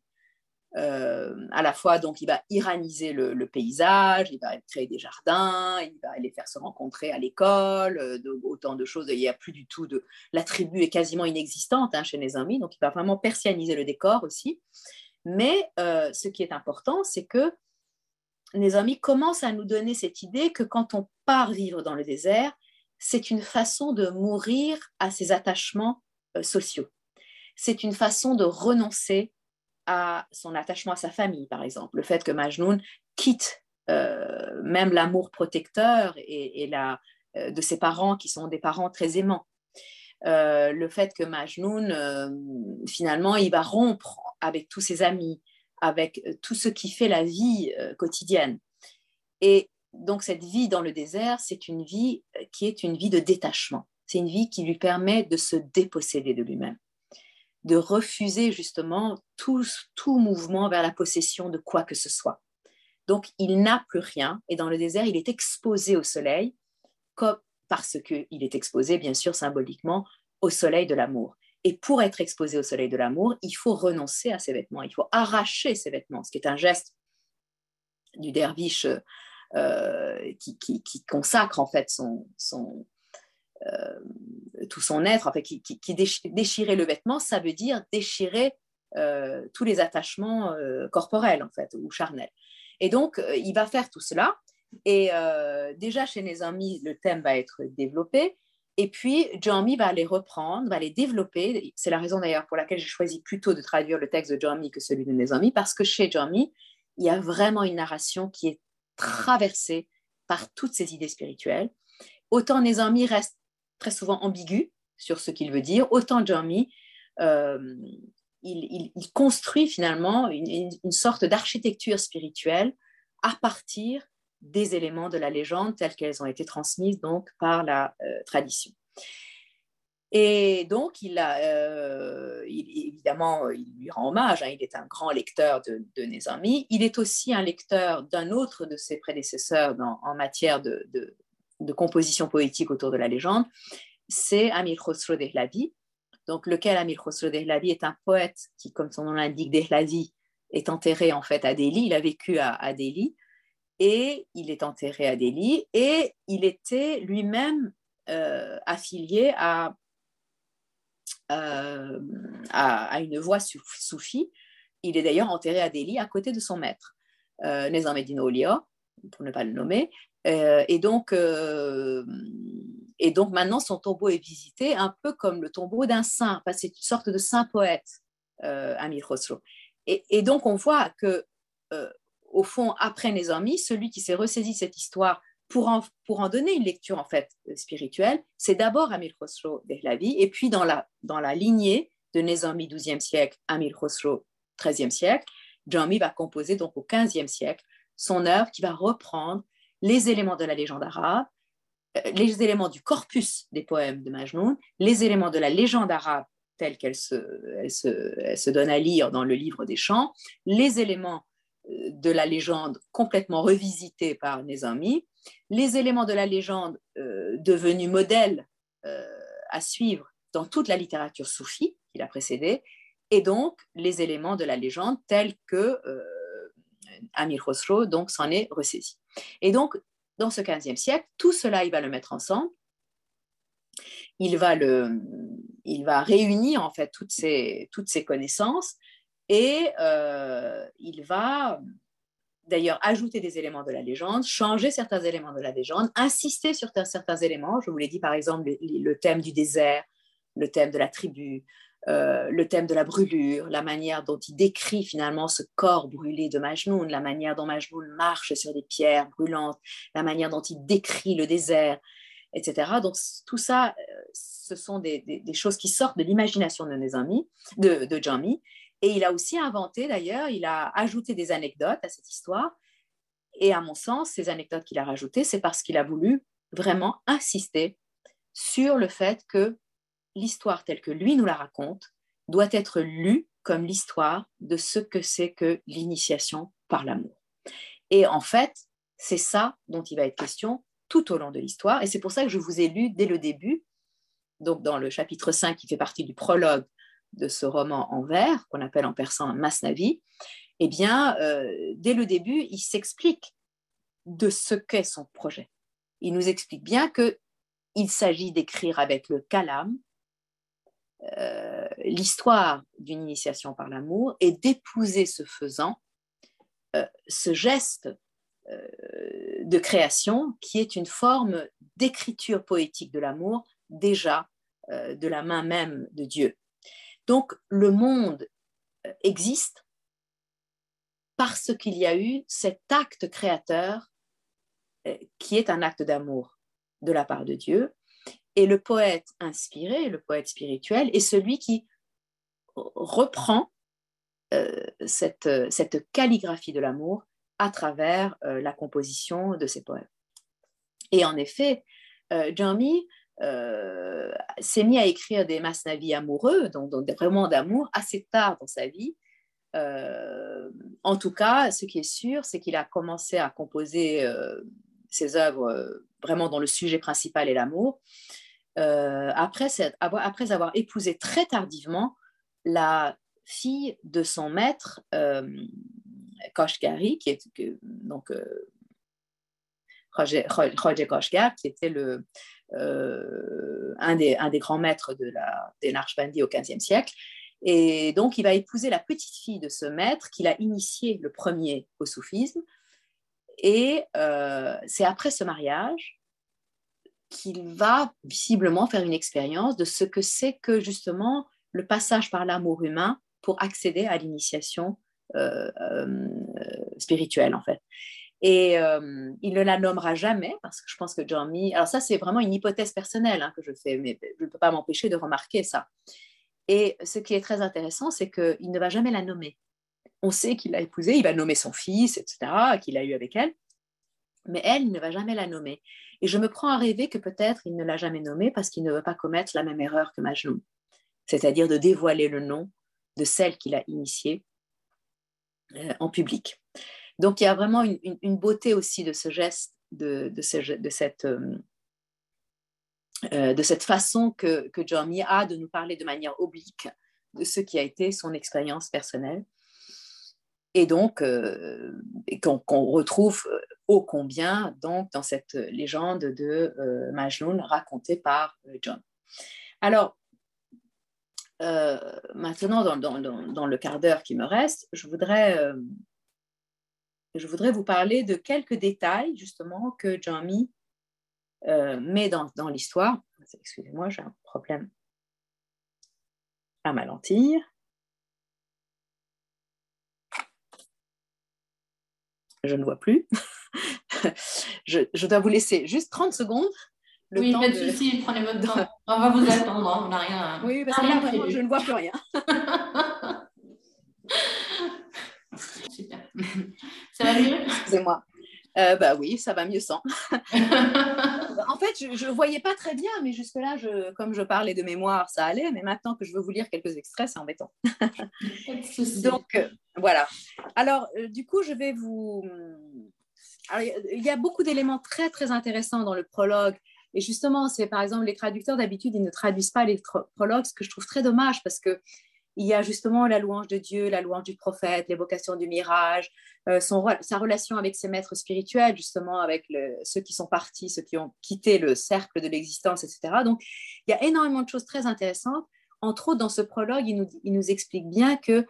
Euh, à la fois, donc, il va iraniser le, paysage, il va créer des jardins, il va les faire se rencontrer à l'école, euh, autant de choses. Il n'y a plus du tout de. La tribu est quasiment inexistante hein, chez les amis, donc il va vraiment persianiser le décor aussi. Mais euh, ce qui est important, c'est que les amis commencent à nous donner cette idée que quand on part vivre dans le désert, c'est une façon de mourir à ses attachements euh, sociaux. C'est une façon de renoncer à son attachement à sa famille, par exemple. Le fait que Majnoun quitte euh, même l'amour protecteur et, la, euh, de ses parents qui sont des parents très aimants. le fait que Majnoun, finalement, il va rompre avec tous ses amis, avec tout ce qui fait la vie quotidienne. Et donc cette vie dans le désert, c'est une vie euh, qui est une vie de détachement. C'est une vie qui lui permet de se déposséder de lui-même, de refuser justement tout, mouvement vers la possession de quoi que ce soit. Donc il n'a plus rien et dans le désert, il est exposé au soleil parce qu'il est exposé, bien sûr, symboliquement au soleil de l'amour. Et pour être exposé au soleil de l'amour, il faut renoncer à ses vêtements, il faut arracher ses vêtements, ce qui est un geste du derviche euh, qui, consacre en fait son, euh, tout son être, en fait, qui, déchirer le vêtement, ça veut dire déchirer euh, tous les attachements corporels en fait ou charnels. Et donc il va faire tout cela. Et déjà chez les amis, le thème va être développé. Et puis, Jeremy va les reprendre, va les développer. C'est la raison d'ailleurs pour laquelle j'ai choisi plutôt de traduire le texte de Jeremy que celui de mes amis, parce que chez Jeremy, il y a vraiment une narration qui est traversé par toutes ces idées spirituelles. Autant Nezami reste très souvent ambigu sur ce qu'il veut dire, autant Jeremy, euh, il, construit finalement une, sorte d'architecture spirituelle à partir des éléments de la légende tels qu'elles ont été transmises donc par la euh, tradition. Et donc, il a, euh, évidemment, il lui rend hommage, hein, il est un grand lecteur de, de. Il est aussi un lecteur d'un autre de ses prédécesseurs en matière de, composition poétique autour de la légende, c'est Amir Khosrow Dehlavi. Donc, lequel Amir Khosrow Dehlavi est un poète qui, comme son nom l'indique, Dehlavi, est enterré en fait à Delhi. Il a vécu à, à Delhi et il est enterré à Delhi et il était lui-même euh, affilié à euh, à, une voix soufie. Il est d'ailleurs enterré à Delhi à côté de son maître, euh, Nezameddin Olia, pour ne pas le nommer. Euh, et, donc, euh, et donc maintenant, son tombeau est visité un peu comme le tombeau d'un saint. c'est une sorte de saint poète, Amir Khosrow. Et, et, donc, on voit que, au fond, après Nezami, celui qui s'est ressaisi cette histoire pour en, pour en donner une lecture en fait spirituelle, c'est d'abord Amir Khosrow Dehlavi, et puis dans la, dans la lignée de Nizami 12e siècle, Amir Khosrow 13e siècle, Jami va composer donc au 15e siècle son œuvre qui va reprendre les éléments de la légende arabe, euh, les éléments du corpus des poèmes de Majnun, les éléments de la légende arabe telle qu'elle se, elle se, elle se donne à lire dans le livre des chants, les éléments euh, de la légende complètement revisités par Nezami, les éléments de la légende euh, devenus modèles euh, à suivre dans toute la littérature soufie qui l'a précédé, et donc les éléments de la légende tels que euh, Amir Khosrow donc s'en est ressaisi. Et donc dans ce 15e siècle, tout cela il va le mettre ensemble. Il va, le, il va réunir en fait toutes ces, toutes ces connaissances et il va d'ailleurs ajouter des éléments de la légende, changer certains éléments de la légende, insister sur certains éléments. Je vous l'ai dit par exemple le, thème du désert, le thème de la tribu, euh, le thème de la brûlure, la manière dont il décrit finalement ce corps brûlé de Majnoun, la manière dont Majnoun marche sur des pierres brûlantes, la manière dont il décrit le désert, etc. Donc tout ça, euh, ce sont des, choses qui sortent de l'imagination de mes amis, de, de Jami, et il a aussi inventé, d'ailleurs, il a ajouté des anecdotes à cette histoire. Et à mon sens, ces anecdotes qu'il a rajoutées, c'est parce qu'il a voulu vraiment insister sur le fait que l'histoire telle que lui nous la raconte doit être lue comme l'histoire de ce que c'est que l'initiation par l'amour. Et en fait, c'est ça dont il va être question tout au long de l'histoire. Et c'est pour ça que je vous ai lu dès le début, donc dans le chapitre 5 qui fait partie du prologue de ce roman en vers, qu'on appelle en persan Masnavi, eh bien, euh, dès le début, il s'explique de ce qu'est son projet. Il nous explique bien qu'il s'agit d'écrire avec le kalam euh, l'histoire d'une initiation par l'amour et d'épouser ce faisant euh, ce geste de création qui est une forme d'écriture poétique de l'amour déjà de la main même de Dieu. Donc le monde euh, existe parce qu'il y a eu cet acte créateur euh, qui est un acte d'amour de la part de Dieu. Et le poète inspiré, le poète spirituel, est celui qui reprend euh, cette, calligraphie de l'amour à travers la composition de ses poèmes. Et en effet, Jami euh, s'est mis à écrire des masnavis amoureux, donc, vraiment d'amour, assez tard dans sa vie. Euh, en tout cas, ce qui est sûr, c'est qu'il a commencé à composer euh, ses œuvres vraiment dont le sujet principal est l'amour, après, avoir, après avoir épousé très tardivement la fille de son maître, Koshgari, qui est donc Roger, Roger qui était le, euh, un, des, un des grands maîtres de la, des Narshbandi au XVe siècle. Et donc, il va épouser la petite fille de ce maître qu'il a initié le premier au soufisme. Et euh, c'est après ce mariage qu'il va visiblement faire une expérience de ce que c'est que justement le passage par l'amour humain pour accéder à l'initiation euh, spirituelle, en fait. Et euh, il ne la nommera jamais parce que je pense que Jeremy. Alors, ça, c'est vraiment une hypothèse personnelle hein, que je fais, mais je ne peux pas m'empêcher de remarquer ça. Et ce qui est très intéressant, c'est qu'il ne va jamais la nommer. On sait qu'il l'a épousée, il va nommer son fils, etc., qu'il a eu avec elle, mais elle, ne va jamais la nommer. Et je me prends à rêver que peut-être il ne l'a jamais nommé parce qu'il ne veut pas commettre la même erreur que Majnun, c'est-à-dire de dévoiler le nom de celle qu'il a initiée euh, en public. Donc il y a vraiment une, beauté aussi de ce geste, de, cette, euh, euh, cette façon que, que Jeremy a de nous parler de manière oblique de ce qui a été son expérience personnelle. Et donc, qu'on retrouve ô combien donc, dans cette légende de Majnun racontée par John. Alors, maintenant, dans, le quart d'heure qui me reste, je voudrais, je voudrais vous parler de quelques détails justement que Jamie euh, met dans, l'histoire. Excusez-moi, j'ai un problème à ma lentille. Je ne vois plus. je, dois vous laisser juste 30 secondes
oui, pas de, souci, prenez votre temps. On va vous attendre, hein, on n'a rien.
Oui, parce que là, je ne vois plus rien.
Super. Ça va mieux?
Excusez-moi. Euh, bah oui, ça va mieux sans. en fait, je ne voyais pas très bien, mais jusque-là, je, comme je parlais de mémoire, ça allait. Mais maintenant que je veux vous lire quelques extraits, c'est embêtant. Donc, euh, voilà. Alors, euh, du coup, je vais vous... il y a beaucoup d'éléments très, très intéressants dans le prologue. Et justement, c'est par exemple, les traducteurs, d'habitude, ils ne traduisent pas les prologues, ce que je trouve très dommage parce que il y a justement la louange de Dieu, la louange du prophète, l'évocation du mirage, euh, sa relation avec ses maîtres spirituels, justement avec ceux qui sont partis, ceux qui ont quitté le cercle de l'existence, etc. Donc, il y a énormément de choses très intéressantes. Entre autres, dans ce prologue, il nous, il nous explique bien que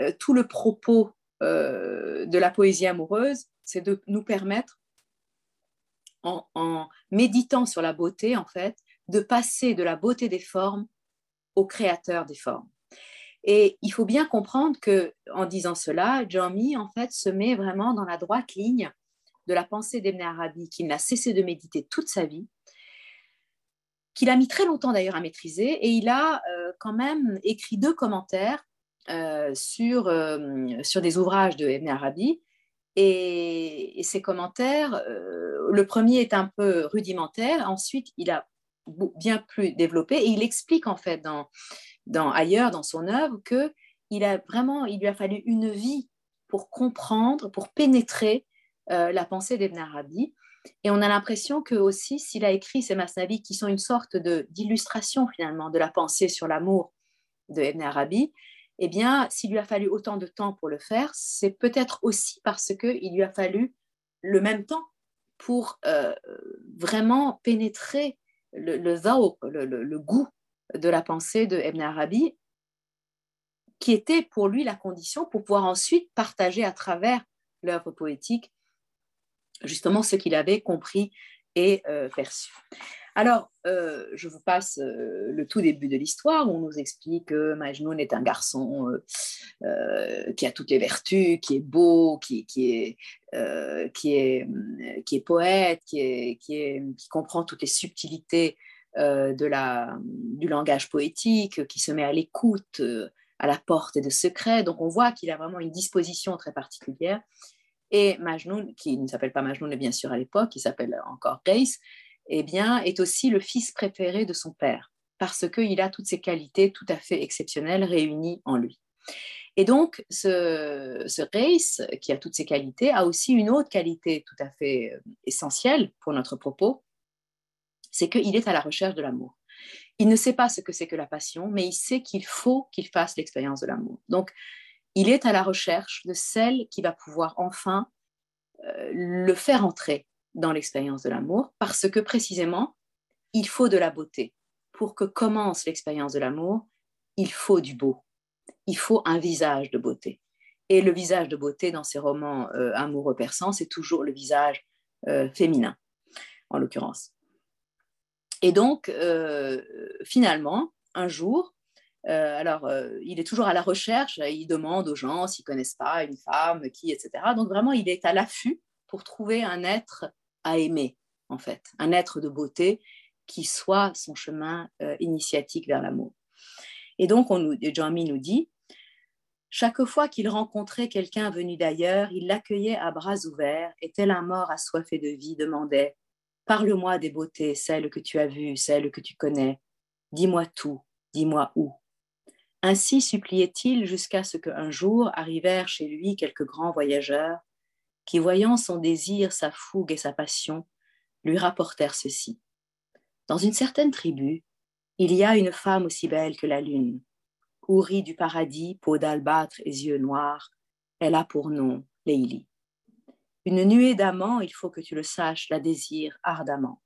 euh, tout le propos euh, de la poésie amoureuse, c'est de nous permettre, en, en méditant sur la beauté, en fait, de passer de la beauté des formes au créateur des formes. Et il faut bien comprendre que, en disant cela, Jami en fait se met vraiment dans la droite ligne de la pensée d'Ibn Arabi, qu'il n'a cessé de méditer toute sa vie, qu'il a mis très longtemps d'ailleurs à maîtriser, et il a euh, quand même écrit deux commentaires euh, sur, euh, sur des ouvrages de Arabi. Et ces commentaires, le premier est un peu rudimentaire, ensuite il a bien plus développé, et il explique en fait dans, dans, ailleurs dans son œuvre que il a vraiment, il lui a fallu une vie pour comprendre, pour pénétrer euh, la pensée d'Ibn Arabi. Et on a l'impression que aussi, s'il a écrit ces masnavi qui sont une sorte d'illustration finalement de la pensée sur l'amour de Ibn Arabi, eh bien, s'il lui a fallu autant de temps pour le faire, c'est peut-être aussi parce qu'il lui a fallu le même temps pour euh, vraiment pénétrer le, le, le goût de la pensée de Ibn Arabi, qui était pour lui la condition pour pouvoir ensuite partager à travers l'œuvre poétique justement ce qu'il avait compris et euh, perçu. Alors, euh, je vous passe euh, le tout début de l'histoire où on nous explique que Majnun est un garçon qui a toutes les vertus, qui est beau, qui, est, qui, est, qui est poète, qui, qui, qui comprend toutes les subtilités de la, du langage poétique, qui se met à l'écoute, euh, à la porte de secrets. Donc on voit qu'il a vraiment une disposition très particulière. Et Majnun, qui ne s'appelle pas Majnun bien sûr à l'époque, qui s'appelle encore Grace, eh bien, est aussi le fils préféré de son père, parce qu'il a toutes ces qualités tout à fait exceptionnelles réunies en lui. Et donc, ce, ce qui a toutes ces qualités, a aussi une autre qualité tout à fait euh, essentielle pour notre propos, c'est qu'il est à la recherche de l'amour. Il ne sait pas ce que c'est que la passion, mais il sait qu'il faut qu'il fasse l'expérience de l'amour. Donc, il est à la recherche de celle qui va pouvoir enfin euh, le faire entrer dans l'expérience de l'amour, parce que précisément, il faut de la beauté. Pour que commence l'expérience de l'amour, il faut du beau. Il faut un visage de beauté. Et le visage de beauté dans ces romans euh, amoureux persans, c'est toujours le visage euh, féminin, en l'occurrence. Et donc, euh, finalement, un jour, euh, alors, euh, il est toujours à la recherche, il demande aux gens s'ils connaissent pas une femme, qui, etc. Donc, vraiment, il est à l'affût pour trouver un être à aimer, en fait, un être de beauté qui soit son chemin initiatique vers l'amour. Et donc, on nous, Jamie nous dit, chaque fois qu'il rencontrait quelqu'un venu d'ailleurs, il l'accueillait à bras ouverts et tel un mort assoiffé de vie demandait Parle-moi des beautés, celles que tu as vues, celles que tu connais. Dis-moi tout, dis-moi où. Ainsi suppliait-il jusqu'à ce qu'un jour arrivèrent chez lui quelques grands voyageurs qui, voyant son désir, sa fougue et sa passion, lui rapportèrent ceci. Dans une certaine tribu, il y a une femme aussi belle que la lune. Hourie du paradis, peau d'albâtre et yeux noirs, elle a pour nom Leili. Une nuée d'amants, il faut que tu le saches, la désire ardemment.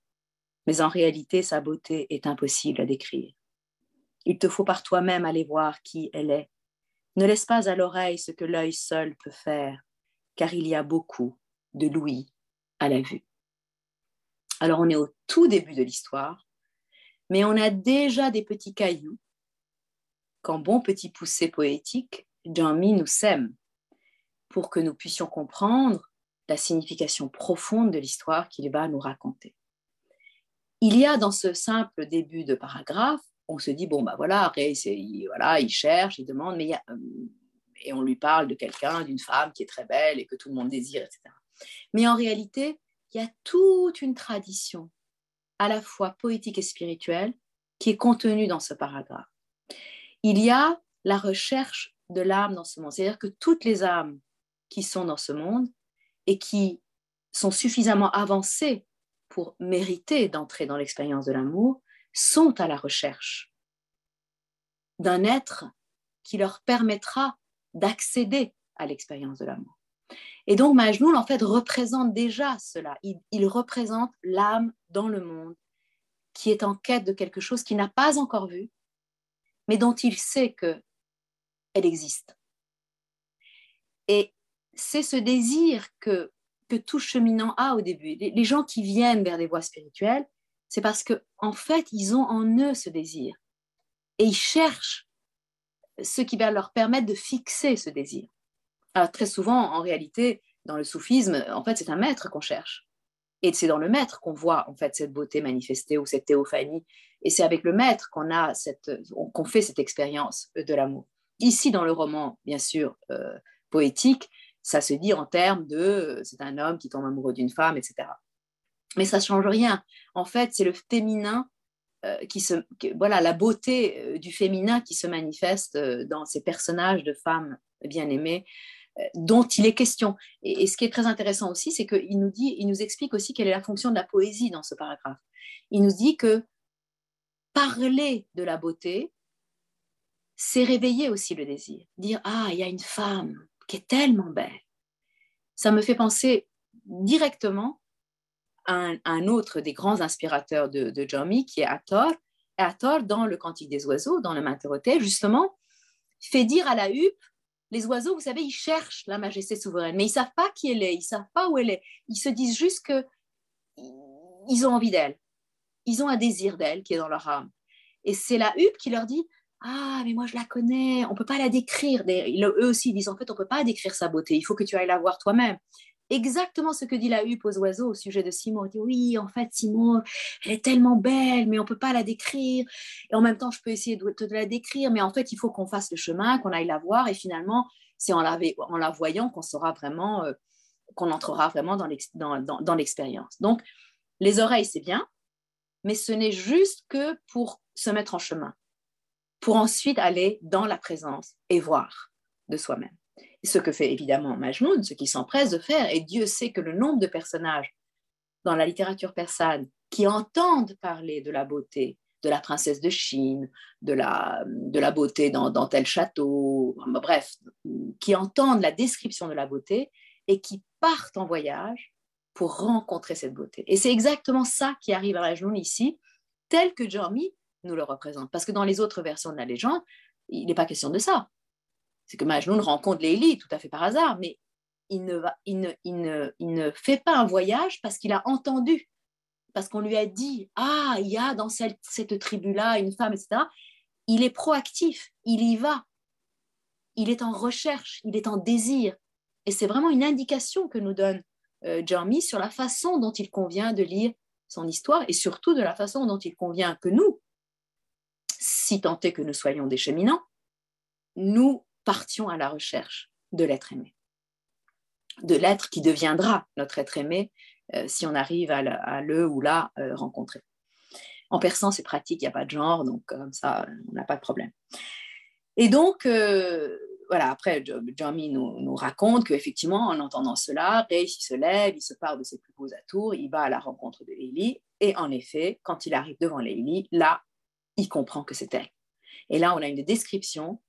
Mais en réalité, sa beauté est impossible à décrire. Il te faut par toi-même aller voir qui elle est. Ne laisse pas à l'oreille ce que l'œil seul peut faire, car il y a beaucoup de louis à la vue. Alors on est au tout début de l'histoire, mais on a déjà des petits cailloux. Qu'en bon petit poussé poétique, Jean-Mi nous sème pour que nous puissions comprendre la signification profonde de l'histoire qu'il va nous raconter. Il y a dans ce simple début de paragraphe, on se dit, bon, ben voilà, il, voilà, il cherche, il demande, mais il y a, euh, et on lui parle de quelqu'un, d'une femme qui est très belle et que tout le monde désire, etc. Mais en réalité, il y a toute une tradition, à la fois poétique et spirituelle, qui est contenue dans ce paragraphe. Il y a la recherche de l'âme dans ce monde, c'est-à-dire que toutes les âmes qui sont dans ce monde et qui sont suffisamment avancés pour mériter d'entrer dans l'expérience de l'amour sont à la recherche d'un être qui leur permettra d'accéder à l'expérience de l'amour. Et donc Majnoul, en fait, représente déjà cela. Il, représente l'âme dans le monde qui est en quête de quelque chose qu'il n'a pas encore vu, mais dont il sait qu'elle existe. Et c'est ce désir que, que tout cheminant a au début. Les, gens qui viennent vers des voies spirituelles, c'est parce qu'en en fait, ils ont en eux ce désir. Et ils cherchent ce qui va leur permettre de fixer ce désir. Alors, très souvent, en réalité, dans le soufisme, en fait, c'est un maître qu'on cherche. Et c'est dans le maître qu'on voit en fait cette beauté manifestée ou cette théophanie. Et c'est avec le maître qu'on a cette, qu'on fait cette expérience de l'amour. Ici, dans le roman, bien sûr, euh, poétique, ça se dit en termes de euh, c'est un homme qui tombe amoureux d'une femme, etc. Mais ça ne change rien. En fait, c'est le féminin euh, qui se. voilà, la beauté euh, du féminin qui se manifeste dans ces personnages de femmes bien-aimées dont il est question. Et, ce qui est très intéressant aussi, c'est qu'il nous dit, il nous explique aussi quelle est la fonction de la poésie dans ce paragraphe. Il nous dit que parler de la beauté, c'est réveiller aussi le désir. Dire ah, il y a une femme qui est tellement belle. Ça me fait penser directement à un, autre des grands inspirateurs de, de qui est Hathor. Et Hathor, dans le Cantique des oiseaux, dans le Materotei, justement, fait dire à la huppe, les oiseaux, vous savez, ils cherchent la majesté souveraine, mais ils savent pas qui elle est, ils savent pas où elle est. Ils se disent juste que ils ont envie d'elle. Ils ont un désir d'elle qui est dans leur âme. Et c'est la huppe qui leur dit ah, mais moi je la connais, on ne peut pas la décrire. Eux aussi disent en fait, on ne peut pas décrire sa beauté, il faut que tu ailles la voir toi-même. Exactement ce que dit la huppe aux oiseaux au sujet de Simon. Il dit oui, en fait, Simon, elle est tellement belle, mais on ne peut pas la décrire. Et en même temps, je peux essayer de, te la décrire, mais en fait, il faut qu'on fasse le chemin, qu'on aille la voir. Et finalement, c'est en la, voyant qu'on saura vraiment, euh, qu'on entrera vraiment dans l'expérience. Donc, les oreilles, c'est bien, mais ce n'est juste que pour se mettre en chemin pour ensuite aller dans la présence et voir de soi-même. Ce que fait évidemment Majnoun, ce qu'il s'empresse de faire, et Dieu sait que le nombre de personnages dans la littérature persane qui entendent parler de la beauté de la princesse de Chine, de la, beauté dans, tel château, bref, qui entendent la description de la beauté et qui partent en voyage pour rencontrer cette beauté. Et c'est exactement ça qui arrive à Majnoun ici, tel que Jeremy nous le représente. Parce que dans les autres versions de la légende, il n'est pas question de ça. C'est que Majnun rencontre Lélie tout à fait par hasard, mais il ne, va, il ne, fait pas un voyage parce qu'il a entendu, parce qu'on lui a dit Ah, il y a dans cette, cette tribu-là une femme, etc. Il est proactif, il y va, il est en recherche, il est en désir. Et c'est vraiment une indication que nous donne euh, Jeremy sur la façon dont il convient de lire son histoire et surtout de la façon dont il convient que nous, si tant est que nous soyons des cheminants, nous partions à la recherche de l'être aimé, de l'être qui deviendra notre être aimé si on arrive à le, ou la rencontrer. En persan, c'est pratique, il n'y a pas de genre, donc comme ça, on n'a pas de problème. Et donc, voilà, après, Jami nous, nous raconte qu'effectivement, en entendant cela, Ray se lève, il se part de ses plus beaux atours, il va à la rencontre de Leili, et en effet, quand il arrive devant Leili, là, il comprend que c'est elle. Et là, on a une description,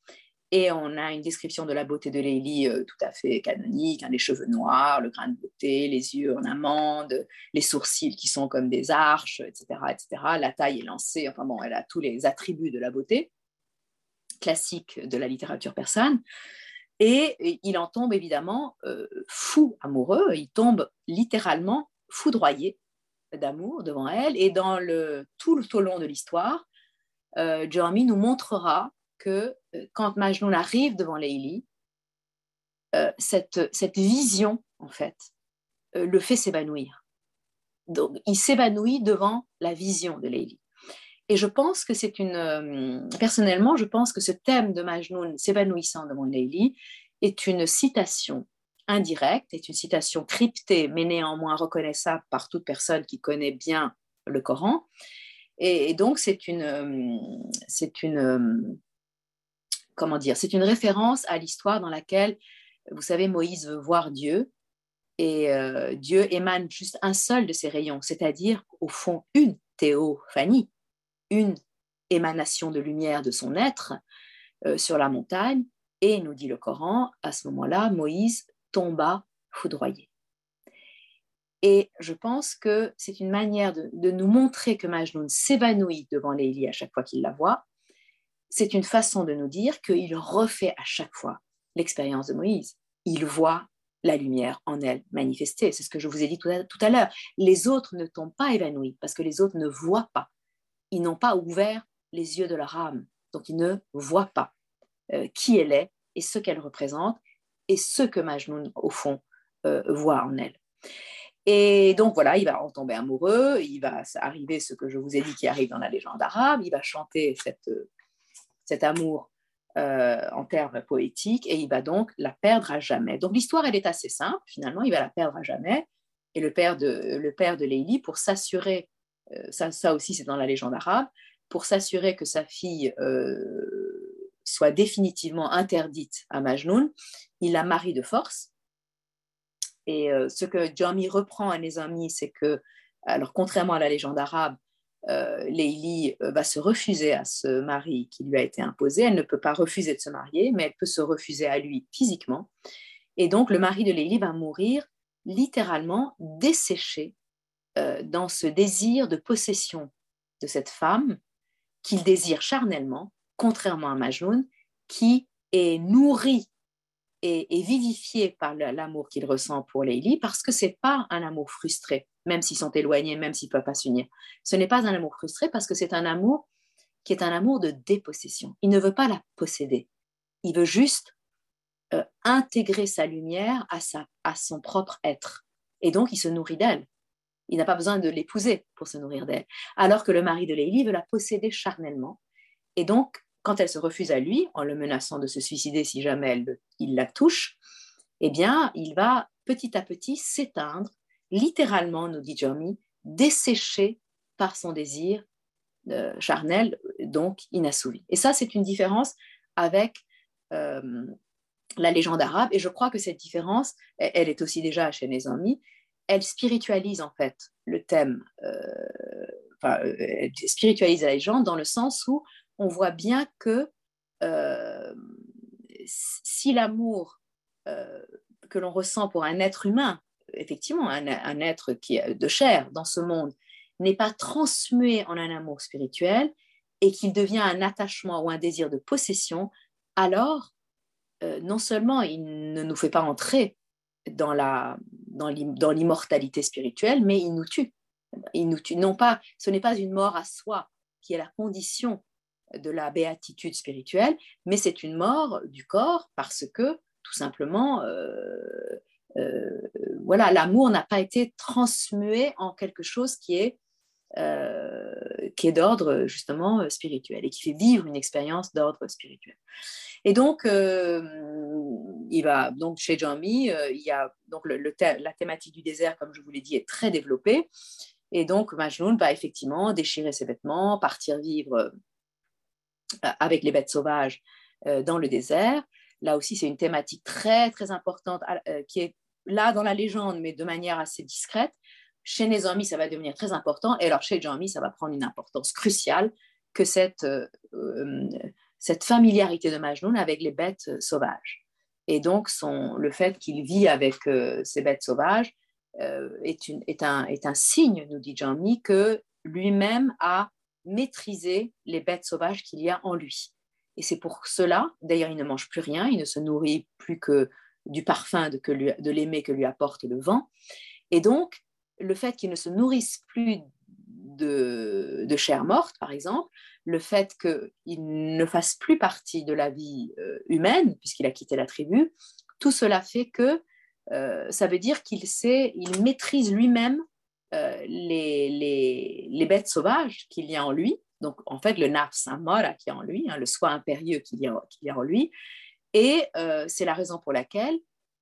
et on a une description de la beauté de Leili euh, tout à fait canonique, hein, les cheveux noirs, le grain de beauté, les yeux en amande, les sourcils qui sont comme des arches, etc., etc. La taille est lancée, enfin bon, elle a tous les attributs de la beauté classique de la littérature persane. Et il en tombe évidemment euh, fou amoureux, il tombe littéralement foudroyé d'amour devant elle. Et dans le, tout, le, au long de l'histoire, euh, Jeremy nous montrera que euh, quand Majnun arrive devant Leili, euh, cette, cette vision, en fait, le fait s'évanouir. Donc, il s'évanouit devant la vision de Leili. Et je pense que c'est une. Euh, personnellement, je pense que ce thème de Majnun s'évanouissant devant Leili est une citation indirecte, est une citation cryptée, mais néanmoins reconnaissable par toute personne qui connaît bien le Coran. Et, donc, c'est une. Euh, c'est une. Euh, comment dire C'est une référence à l'histoire dans laquelle, vous savez, Moïse veut voir Dieu. Et Dieu émane juste un seul de ses rayons, c'est-à-dire, au fond, une théophanie une émanation de lumière de son être euh, sur la montagne, et nous dit le Coran, à ce moment-là, Moïse tomba foudroyé. Et je pense que c'est une manière de, nous montrer que Majnun s'évanouit devant Lélie à chaque fois qu'il la voit. C'est une façon de nous dire qu'il refait à chaque fois l'expérience de Moïse. Il voit la lumière en elle manifestée. C'est ce que je vous ai dit tout à, tout à l'heure. Les autres ne tombent pas évanouis parce que les autres ne voient pas ils n'ont pas ouvert les yeux de leur âme. Donc ils ne voient pas euh, qui elle est et ce qu'elle représente et ce que Majnun, au fond, euh, voit en elle. Et donc voilà, il va en tomber amoureux, il va arriver ce que je vous ai dit qui arrive dans la légende arabe, il va chanter cette, cet amour euh, en termes poétiques et il va donc la perdre à jamais. Donc l'histoire, elle est assez simple, finalement, il va la perdre à jamais. Et le père de, le père de Leili, pour s'assurer euh, ça, aussi c'est dans la légende arabe, pour s'assurer que sa fille euh, soit définitivement interdite à Majnun, il la marie de force. Et euh, ce que Jami reprend à Nezami, c'est que, alors contrairement à la légende arabe, Leili va se refuser à ce mari qui lui a été imposé. Elle ne peut pas refuser de se marier, mais elle peut se refuser à lui physiquement. Et donc le mari de Leili va mourir littéralement desséché euh, dans ce désir de possession de cette femme qu'il désire charnellement, contrairement à Majnun, qui est et, vivifié par l'amour qu'il ressent pour Leili, parce que c'est pas un amour frustré, même s'ils sont éloignés, même s'ils peuvent pas s'unir. Ce n'est pas un amour frustré parce que c'est un amour qui est un amour de dépossession. Il ne veut pas la posséder. Il veut juste euh, intégrer sa lumière à, sa, à son propre être. Et donc, il se nourrit d'elle. Il n'a pas besoin de l'épouser pour se nourrir d'elle. Alors que le mari de Leili veut la posséder charnellement. Et donc, quand elle se refuse à lui, en le menaçant de se suicider si jamais il la touche, eh bien, il va petit à petit s'éteindre, littéralement, nous dit Jeremy, desséché par son désir euh, charnel, donc inassouvi. Et ça, c'est une différence avec euh, la légende arabe. Et je crois que cette différence, elle est aussi déjà chez les amis, elle spiritualise en fait le thème, euh, elle spiritualise la légende dans le sens où on voit bien que euh, si l'amour que l'on ressent pour un être humain, effectivement un, être qui est de chair dans ce monde, n'est pas transmué en un amour spirituel et qu'il devient un attachement ou un désir de possession, alors non seulement il ne nous fait pas entrer dans la dans l'immortalité spirituelle, mais il nous tue. Il nous tue. Non pas, ce n'est pas une mort à soi qui est la condition de la béatitude spirituelle, mais c'est une mort du corps parce que tout simplement, euh, euh, voilà, l'amour n'a pas été transmué en quelque chose qui est euh, qui est d'ordre justement spirituel et qui fait vivre une expérience d'ordre spirituel. Et donc, il va donc chez Jami, euh, il y a donc le, la thématique du désert, comme je vous l'ai dit, est très développée. Et donc Majnun va effectivement déchirer ses vêtements, partir vivre avec les bêtes sauvages dans le désert. Là aussi, c'est une thématique très très importante qui est là dans la légende, mais de manière assez discrète. Chez Nezami, ça va devenir très important. Et alors chez Jami, ça va prendre une importance cruciale que cette, cette familiarité de Majnun avec les bêtes sauvages. Et donc, le fait qu'il vit avec euh, ces bêtes sauvages euh, est, une, est, un, est, un, signe, nous dit Jean-Mi, que lui-même a maîtrisé les bêtes sauvages qu'il y a en lui. Et c'est pour cela, d'ailleurs, il ne mange plus rien, il ne se nourrit plus que du parfum de, que l'aimer que lui apporte le vent. Et donc, le fait qu'il ne se nourrisse plus de, de chair morte, par exemple, le fait qu'il ne fasse plus partie de la vie euh, humaine, puisqu'il a quitté la tribu, tout cela fait que euh, ça veut dire qu'il sait, il maîtrise lui-même euh, les, les, bêtes sauvages qu'il y a en lui. Donc, en fait, le nafs amora qui est en lui, hein, le soi impérieux qu'il y, y, a en lui. Et c'est la raison pour laquelle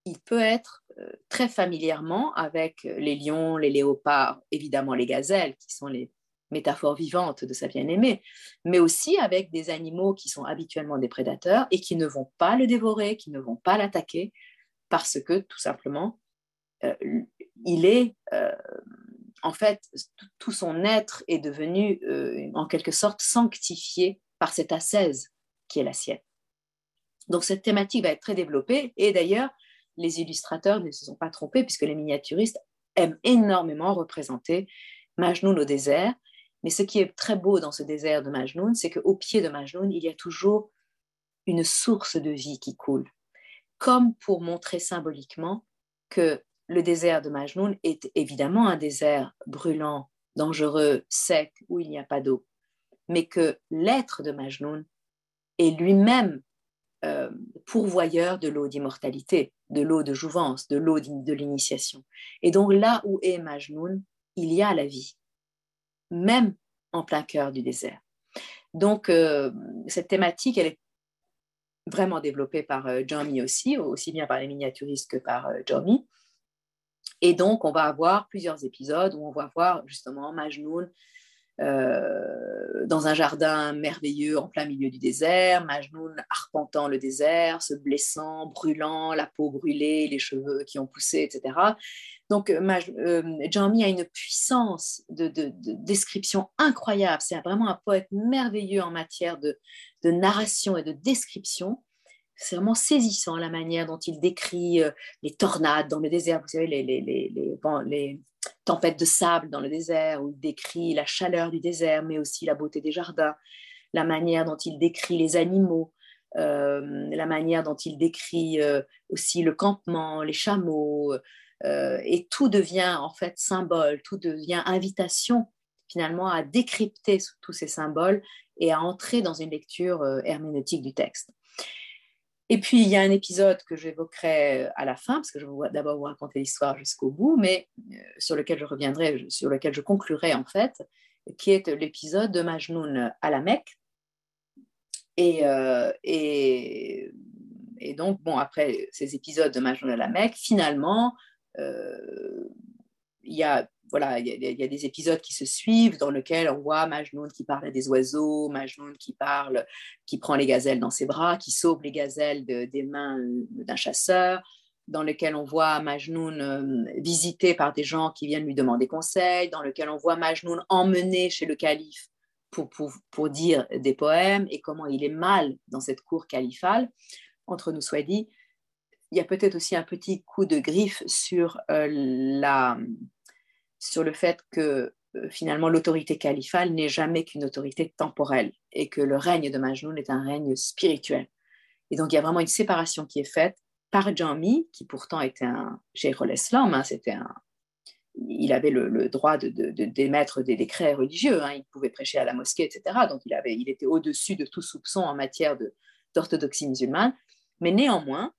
il peut être très familièrement avec les lions, les léopards, évidemment les gazelles, qui sont les métaphore vivante de sa bien-aimée, mais aussi avec des animaux qui sont habituellement des prédateurs et qui ne vont pas le dévorer, qui ne vont pas l'attaquer, parce que tout simplement, euh, il est, euh, en fait, tout son être est devenu euh, en quelque sorte sanctifié par cette ascèse qui est la sienne. Donc cette thématique va être très développée. Et d'ailleurs, les illustrateurs ne se sont pas trompés puisque les miniaturistes aiment énormément représenter Majnun au désert. Mais ce qui est très beau dans ce désert de Majnoun, c'est qu'au pied de Majnoun, il y a toujours une source de vie qui coule, comme pour montrer symboliquement que le désert de Majnoun est évidemment un désert brûlant, dangereux, sec, où il n'y a pas d'eau, mais que l'être de Majnoun est lui-même euh, pourvoyeur de l'eau d'immortalité, de l'eau de jouvence, de l'eau de l'initiation. Et donc là où est Majnoun, il y a la vie même en plein cœur du désert. Donc, euh, cette thématique, elle est vraiment développée par euh, aussi, aussi bien par les miniaturistes que par euh, Et donc, on va avoir plusieurs épisodes où on va voir justement Majnoun euh, dans un jardin merveilleux en plein milieu du désert, Majnoun arpentant le désert, se blessant, brûlant, la peau brûlée, les cheveux qui ont poussé, etc. Donc, euh, euh a une puissance de, description incroyable. C'est vraiment un poète merveilleux en matière de, narration et de description. C'est vraiment saisissant la manière dont il décrit euh, les tornades dans le désert, vous savez, les, tempêtes de sable dans le désert, où il décrit la chaleur du désert, mais aussi la beauté des jardins, la manière dont il décrit les animaux, euh, la manière dont il décrit aussi le campement, les chameaux, euh, et tout devient en fait symbole, tout devient invitation finalement à décrypter tous ces symboles et à entrer dans une lecture euh, herméneutique du texte. Et puis, il y a un épisode que j'évoquerai euh, à la fin, parce que je vais d'abord vous raconter l'histoire jusqu'au bout, mais sur lequel je reviendrai, sur lequel je conclurai en fait, qui est l'épisode de Majnoun à la Mecque. Et, et, et, donc, bon, après ces épisodes de Majnoun à la Mecque, finalement, euh, il y a voilà, il y, a des épisodes qui se suivent dans lesquels on voit Majnoun qui parle à des oiseaux, Majnoun qui parle, qui prend les gazelles dans ses bras, qui sauve les gazelles des mains d'un chasseur, dans lequel on voit Majnoun euh, visité par des gens qui viennent lui demander conseil, dans lequel on voit Majnoun emmené chez le calife pour, pour, pour, dire des poèmes et comment il est mal dans cette cour califale, entre nous soit dit il y a peut-être aussi un petit coup de griffe sur, euh, la, sur le fait que euh, finalement l'autorité califale n'est jamais qu'une autorité temporelle et que le règne de Majnoun est un règne spirituel. Et donc il y a vraiment une séparation qui est faite par Jami, qui pourtant était un Sheikh al-Islam, hein, c'était un, il avait le, droit d'émettre de, des décrets religieux, hein, il pouvait prêcher à la mosquée, etc. Donc il, avait, il était au-dessus de tout soupçon en matière d'orthodoxie musulmane. Mais néanmoins,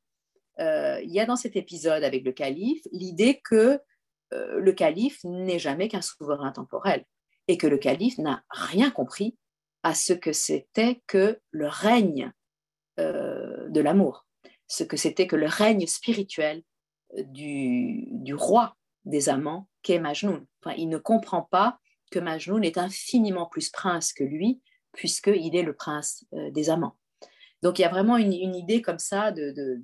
euh, il y a dans cet épisode avec le calife l'idée que euh, le calife n'est jamais qu'un souverain temporel et que le calife n'a rien compris à ce que c'était que le règne euh, de l'amour. ce que c'était que le règne spirituel du, du roi des amants qu'est Majnoun. Enfin, il ne comprend pas que Majnoun est infiniment plus prince que lui, puisqu'il est le prince euh, des amants. Donc il y a vraiment une, idée comme ça de,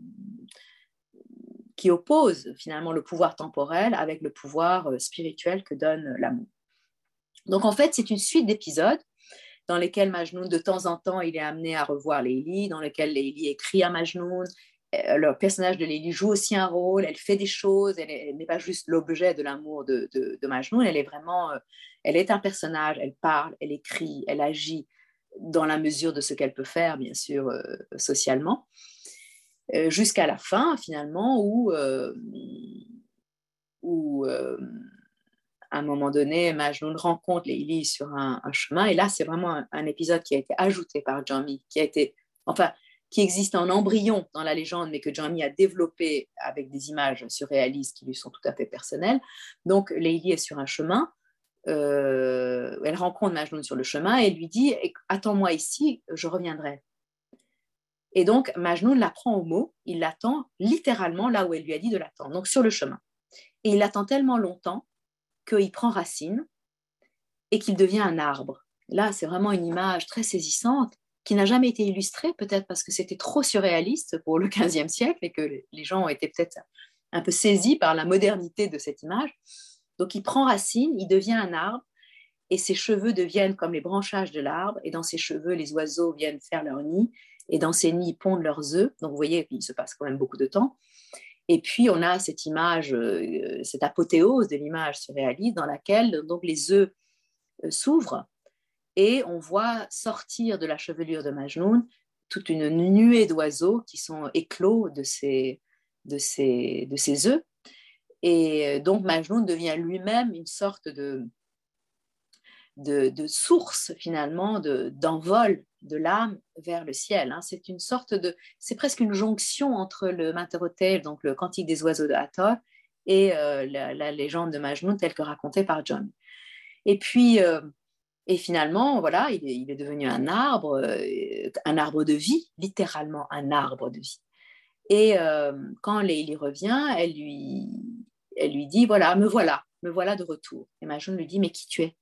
qui oppose finalement le pouvoir temporel avec le pouvoir euh, spirituel que donne l'amour. Donc en fait, c'est une suite d'épisodes dans lesquels Majnoun, de temps en temps, il est amené à revoir Leili, dans lesquels Leili écrit à Majnoun. Euh, le personnage de Leili joue aussi un rôle, elle fait des choses, elle n'est pas juste l'objet de l'amour de, Majnoun, elle est vraiment, euh, elle est un personnage, elle parle, elle écrit, elle agit dans la mesure de ce qu'elle peut faire, bien sûr, euh, socialement, jusqu'à la fin, finalement, où, où à un moment donné, Majnun rencontre Leili sur un, chemin. Et là, c'est vraiment un, épisode qui a été ajouté par Jami, qui a été, enfin, qui existe en embryon dans la légende, mais que Jami a développé avec des images surréalistes qui lui sont tout à fait personnelles. Donc, Leili est sur un chemin. Euh, elle rencontre Majnun sur le chemin et lui dit Attends-moi ici, je reviendrai. Et donc, Majnun la prend au mot, il l'attend littéralement là où elle lui a dit de l'attendre, donc sur le chemin. Et il attend tellement longtemps qu'il prend racine et qu'il devient un arbre. Là, c'est vraiment une image très saisissante qui n'a jamais été illustrée, peut-être parce que c'était trop surréaliste pour le XVe siècle et que les gens ont été peut-être un peu saisis par la modernité de cette image. Donc il prend racine, il devient un arbre et ses cheveux deviennent comme les branchages de l'arbre et dans ses cheveux, les oiseaux viennent faire leur nid et dans ces nids, pondent leurs œufs. Donc vous voyez, il se passe quand même beaucoup de temps. Et puis, on a cette image, euh, cette apothéose de l'image surréaliste dans laquelle donc, les œufs euh, s'ouvrent et on voit sortir de la chevelure de Majnoun toute une nuée d'oiseaux qui sont éclos de ces, de ces, de ces œufs. Et euh, donc, Majnoun devient lui-même une sorte de, de, source finalement d'envol de, l'âme vers le ciel. Hein. C'est une sorte de, c'est presque une jonction entre le Mater donc le Cantique des oiseaux de Hathor, et euh, la, légende de Majnun telle que racontée par John. Et puis, euh, et finalement, voilà, il est, devenu un arbre, euh, un arbre de vie, littéralement un arbre de vie. Et quand Lélie revient, elle lui, elle lui dit, voilà, me voilà, me voilà de retour. Et Majnun lui dit, mais qui tu es?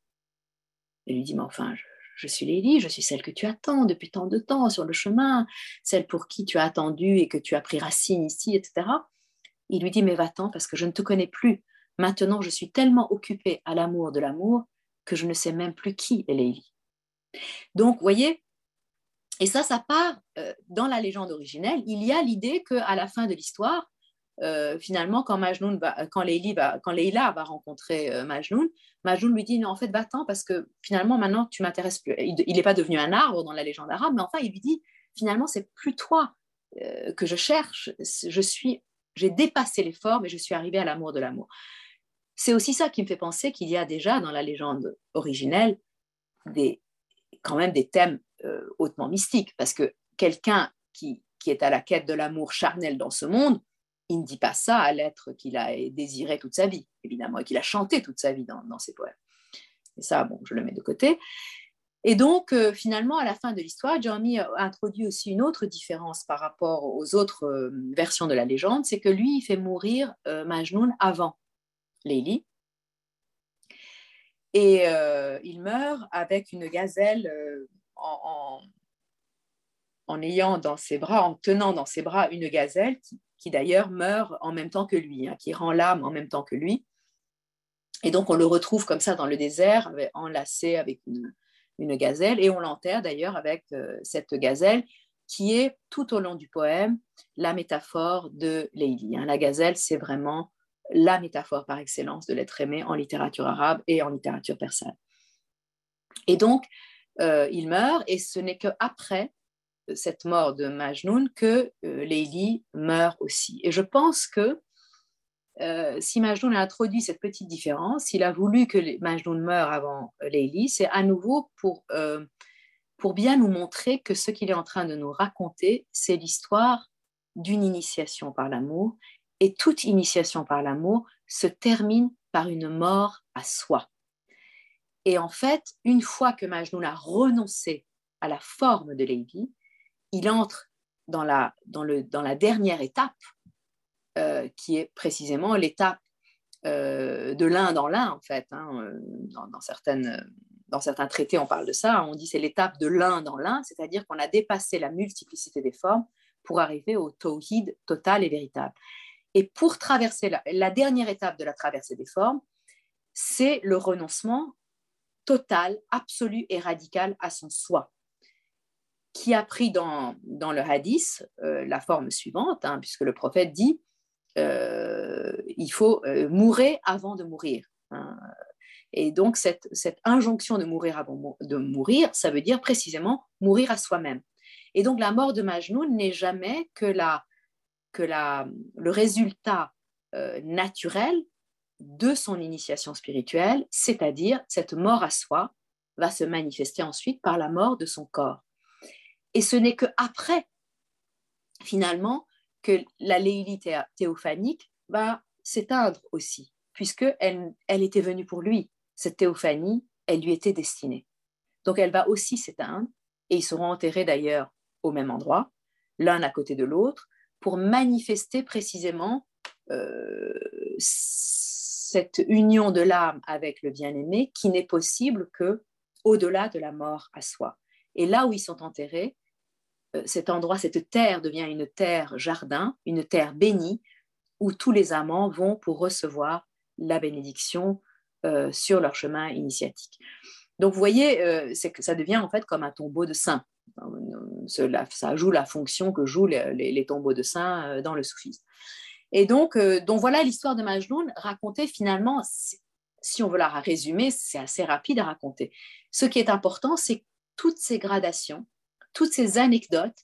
Elle lui dit, mais enfin, je, suis Lélie, je suis celle que tu attends depuis tant de temps sur le chemin, celle pour qui tu as attendu et que tu as pris racine ici, etc. Il lui dit, mais va-t'en parce que je ne te connais plus. Maintenant, je suis tellement occupée à l'amour de l'amour que je ne sais même plus qui est Lélie. Donc, vous voyez, et ça, ça part euh, dans la légende originelle. Il y a l'idée qu'à la fin de l'histoire, euh, finalement, quand, Majnoun va, quand, va, Leila va rencontrer euh, Majnoun, Majnoun lui dit non, en fait, va-t'en parce que finalement, maintenant, tu m'intéresses plus. Il n'est pas devenu un arbre dans la légende arabe, mais enfin, il lui dit finalement, c'est plus toi euh, que je cherche. Je suis, j'ai dépassé les formes et je suis arrivé à l'amour de l'amour. C'est aussi ça qui me fait penser qu'il y a déjà dans la légende originelle des, quand même des thèmes hautement mystiques, parce que quelqu'un qui, qui est à la quête de l'amour charnel dans ce monde, il ne dit pas ça à l'être qu'il a désiré toute sa vie, évidemment, et qu'il a chanté toute sa vie dans, ses poèmes. Et ça, bon, je le mets de côté. Et donc, euh, finalement, à la fin de l'histoire, Jeremy introduit aussi une autre différence par rapport aux autres euh, versions de la légende, c'est que lui, il fait mourir euh, avant Leili. Et il meurt avec une gazelle en, en, ayant dans ses bras, en tenant dans ses bras une gazelle qui, qui d'ailleurs meurt en même temps que lui, hein, qui rend l'âme en même temps que lui. Et donc on le retrouve comme ça dans le désert, enlacé avec une, gazelle, et on l'enterre d'ailleurs avec euh, cette gazelle qui est tout au long du poème la métaphore de Leili. Hein. La gazelle, c'est vraiment la métaphore par excellence de l'être aimé en littérature arabe et en littérature persane. Et donc, euh, il meurt, et ce n'est qu'après cette mort de Majnoun que euh, Leili meurt aussi. Et je pense que euh, si Majnoun a introduit cette petite différence, s'il a voulu que Majnoun meure avant Leili, c'est à nouveau pour, euh, pour bien nous montrer que ce qu'il est en train de nous raconter, c'est l'histoire d'une initiation par l'amour. Et toute initiation par l'amour se termine par une mort à soi. Et en fait, une fois que Majnoun a renoncé à la forme de Leili, il entre dans la, dernière étape, euh, qui est précisément l'étape euh, de l'un dans l'un, en fait. Hein, euh, dans, certains traités, on parle de ça. On dit c'est l'étape de l'un dans l'un, c'est-à-dire qu'on a dépassé la multiplicité des formes pour arriver au tawhid total et véritable. Et pour traverser la dernière étape de la traversée des formes, c'est le renoncement total, absolu et radical à son soi, qui a pris dans, dans le hadith euh, la forme suivante, hein, puisque le prophète dit euh, il faut euh, mourir avant de mourir. Hein. Et donc, cette, cette, injonction de mourir avant de mourir, ça veut dire précisément mourir à soi-même. Et donc, la mort de Majnoun n'est jamais que, la, que la, le résultat naturel de son initiation spirituelle, c'est-à-dire cette mort à soi va se manifester ensuite par la mort de son corps. Et ce n'est que après, finalement, que la léilité théophanique va s'éteindre aussi, puisque elle, était venue pour lui. Cette théophanie, elle lui était destinée. Donc elle va aussi s'éteindre, et ils seront enterrés d'ailleurs au même endroit, l'un à côté de l'autre, pour manifester précisément euh, cette union de l'âme avec le bien-aimé qui n'est possible que au-delà de la mort à soi. Et là où ils sont enterrés, cet endroit, cette terre devient une terre jardin, une terre bénie, où tous les amants vont pour recevoir la bénédiction euh, sur leur chemin initiatique. Donc vous voyez, euh, c'est que ça devient en fait comme un tombeau de saints. Ça joue la fonction que jouent les tombeaux de saints dans le soufisme. Et donc, euh, donc voilà l'histoire de Majnoun racontée finalement, si on veut la résumer, c'est assez rapide à raconter. Ce qui est important, c'est toutes ces gradations, toutes ces anecdotes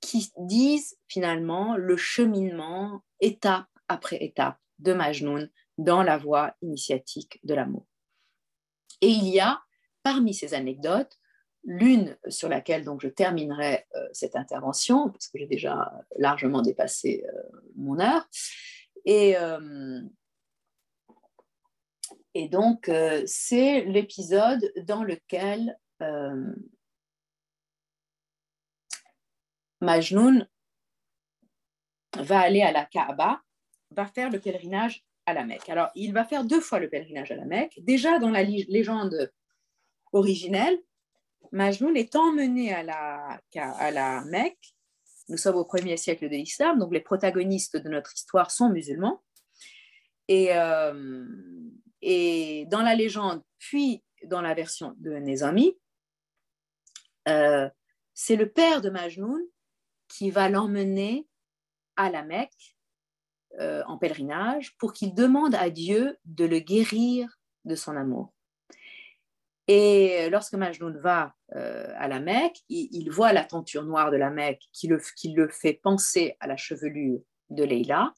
qui disent finalement le cheminement étape après étape de Majnoun dans la voie initiatique de l'amour. Et il y a parmi ces anecdotes L'une sur laquelle donc je terminerai euh, cette intervention, parce que j'ai déjà largement dépassé euh, mon heure. Et, euh, et donc, c'est l'épisode dans lequel Majnoun va aller à la Kaaba, va faire le pèlerinage à la Mecque. Alors, il va faire deux fois le pèlerinage à la Mecque. Déjà, dans la légende originelle, Majnoun est emmené à la, à la Mecque. Nous sommes au premier siècle de l'islam, donc les protagonistes de notre histoire sont musulmans. Et, euh, et dans la légende, puis dans la version de Nezami, euh, c'est le père de Majnoun qui va l'emmener à la Mecque euh, en pèlerinage pour qu'il demande à Dieu de le guérir de son amour. Et lorsque Majnoun va euh, à la Mecque, il, voit la tenture noire de la Mecque qui le, fait penser à la chevelure de Leïla.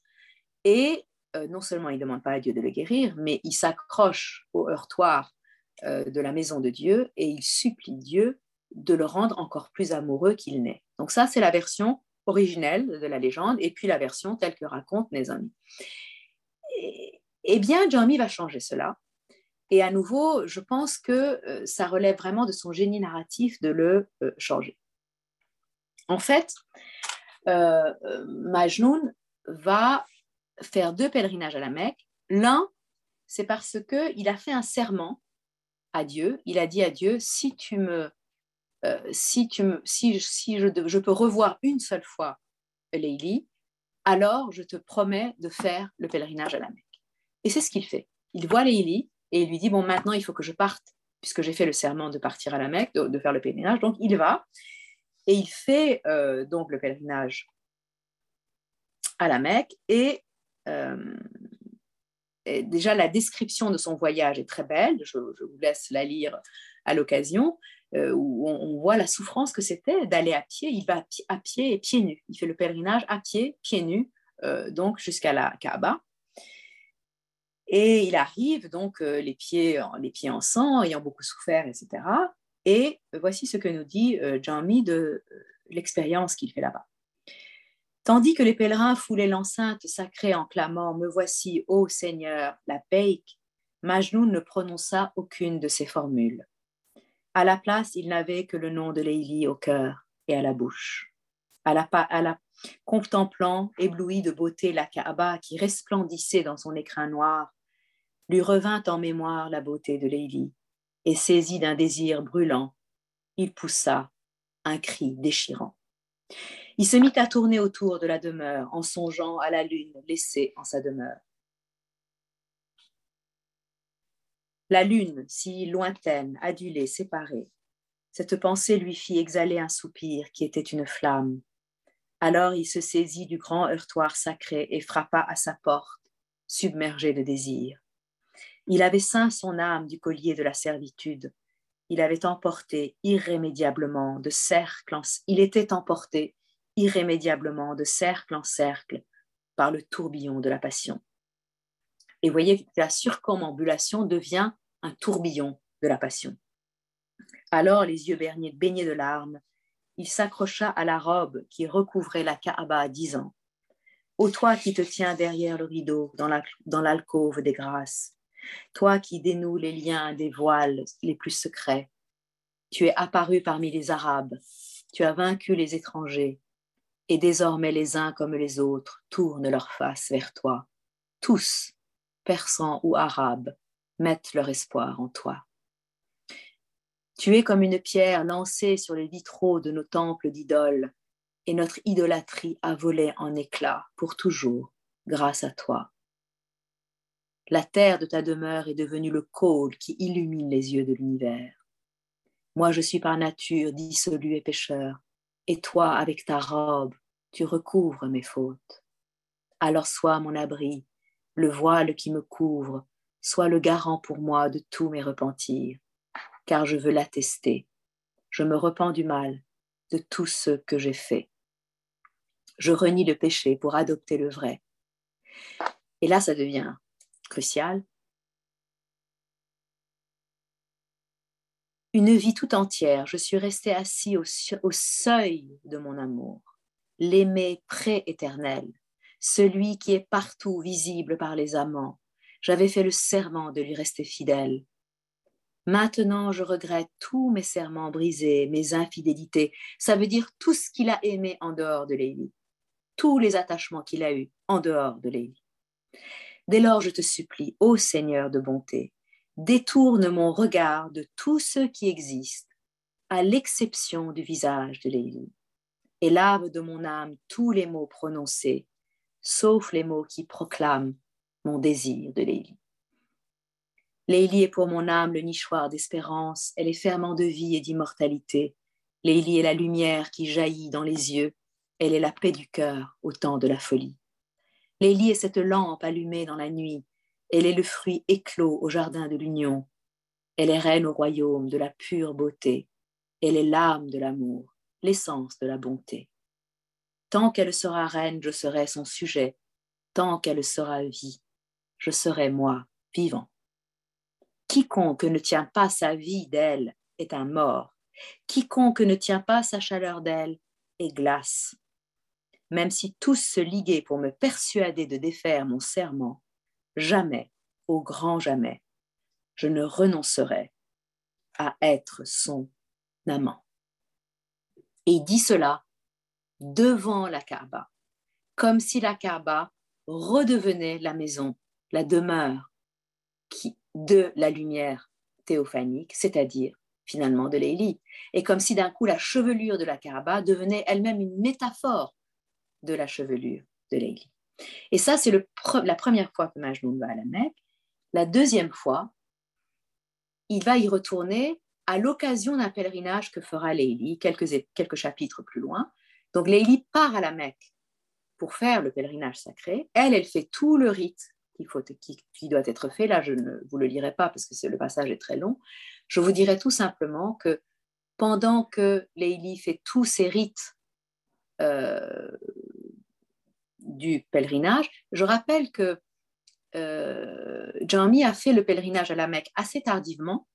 Et euh, non seulement il ne demande pas à Dieu de le guérir, mais il s'accroche au heurtoir de la maison de Dieu et il supplie Dieu de le rendre encore plus amoureux qu'il n'est. Donc ça, c'est la version originelle de la légende et puis la version telle que raconte Nezami. Eh bien, Jami va changer cela et à nouveau, je pense que euh, ça relève vraiment de son génie narratif de le euh, changer. En fait, euh, Majnoun va faire deux pèlerinages à la Mecque. L'un, c'est parce qu'il a fait un serment à Dieu. Il a dit à Dieu, si tu me, si tu me, si, si je, je, peux revoir une seule fois Leili, alors je te promets de faire le pèlerinage à la Mecque. Et c'est ce qu'il fait. Il voit Leili et il lui dit, bon, maintenant, il faut que je parte, puisque j'ai fait le serment de partir à la Mecque, de, faire le pèlerinage. Donc, il va, et il fait euh, donc le pèlerinage à la Mecque, euh, et, déjà, la description de son voyage est très belle, je, vous laisse la lire à l'occasion, euh, où on, voit la souffrance que c'était d'aller à pied. Il va à pied, et pieds nus. Il fait le pèlerinage à pied, pieds nus, donc jusqu'à la Kaaba. Et il arrive donc euh, les, pieds, les pieds en sang, ayant beaucoup souffert, etc. Et voici ce que nous dit euh, Jami de euh, l'expérience qu'il fait là-bas. Tandis que les pèlerins foulaient l'enceinte sacrée en clamant Me voici, ô Seigneur, la Peik, Majnoun ne prononça aucune de ces formules. À la place, il n'avait que le nom de Leili au cœur et à la bouche. à la, à la contemplant, ébloui de beauté, la Kaaba qui resplendissait dans son écrin noir, lui revint en mémoire la beauté de Leili, et saisi d'un désir brûlant, il poussa un cri déchirant. Il se mit à tourner autour de la demeure en songeant à la lune laissée en sa demeure. La lune, si lointaine, adulée, séparée, cette pensée lui fit exhaler un soupir qui était une flamme. Alors il se saisit du grand heurtoir sacré et frappa à sa porte, submergé de désir. Il avait ceint son âme du collier de la servitude. Il avait emporté irrémédiablement de cercle en il était emporté irrémédiablement de cercle en cercle par le tourbillon de la passion. Et voyez que la surcommambulation devient un tourbillon de la passion. Alors, les yeux baignés de larmes, il s'accrocha à la robe qui recouvrait la Kaaba ans. Ô toi qui te tiens derrière le rideau dans l'alcôve des grâces, toi qui dénoues les liens des voiles les plus secrets, tu es apparu parmi les Arabes, tu as vaincu les étrangers, et désormais les uns comme les autres tournent leur face vers toi. Tous, persans ou arabes, mettent leur espoir en toi. Tu es comme une pierre lancée sur les vitraux de nos temples d'idoles, et notre idolâtrie a volé en éclats pour toujours grâce à toi. La terre de ta demeure est devenue le côle qui illumine les yeux de l'univers. Moi, je suis par nature dissolu et pécheur, et toi, avec ta robe, tu recouvres mes fautes. Alors sois mon abri, le voile qui me couvre, sois le garant pour moi de tous mes repentirs, car je veux l'attester. Je me repens du mal, de tout ce que j'ai fait. Je renie le péché pour adopter le vrai. Et là, ça devient crucial. Une vie tout entière, je suis resté assis au, seuil de mon amour, l'aimer pré-éternel, celui qui est partout visible par les amants. J'avais fait le serment de lui rester fidèle. Maintenant, je regrette tous mes serments brisés, mes infidélités. Ça veut dire tout ce qu'il a aimé en dehors de Lélie, tous les attachements qu'il a eus en dehors de Lélie. Dès lors, je te supplie, ô Seigneur de bonté, détourne mon regard de tous ceux qui existent, à l'exception du visage de Lélie, et lave de mon âme tous les mots prononcés, sauf les mots qui proclament mon désir de Lélie. Lélie est pour mon âme le nichoir d'espérance, elle est ferment de vie et d'immortalité. Lélie est la lumière qui jaillit dans les yeux, elle est la paix du cœur au temps de la folie. Lélie est cette lampe allumée dans la nuit. Elle est le fruit éclos au jardin de l'union. Elle est reine au royaume de la pure beauté. Elle est l'âme de l'amour, l'essence de la bonté. Tant qu'elle sera reine, je serai son sujet. Tant qu'elle sera vie, je serai moi vivant. Quiconque ne tient pas sa vie d'elle est un mort. Quiconque ne tient pas sa chaleur d'elle est glace même si tous se liguaient pour me persuader de défaire mon serment, jamais, au grand jamais, je ne renoncerai à être son amant. Et il dit cela devant la Kaaba, comme si la Kaaba redevenait la maison, la demeure qui, de la lumière théophanique, c'est-à-dire finalement de l'Élie, et comme si d'un coup la chevelure de la Kaaba devenait elle-même une métaphore de la chevelure de Leili. Et ça, c'est la première fois que Majnun va à la Mecque. La deuxième fois, il va y retourner à l'occasion d'un pèlerinage que fera Leili, quelques, quelques chapitres plus loin. Donc Leili part à la Mecque pour faire le pèlerinage sacré. Elle, elle fait tout le rite qui, doit être fait. Là, je ne vous le lirai pas parce que le passage est très long. Je vous dirai tout simplement que pendant que Leili fait tous ses rites euh, du pèlerinage. Je rappelle que euh, a fait le pèlerinage à la Mecque assez tardivement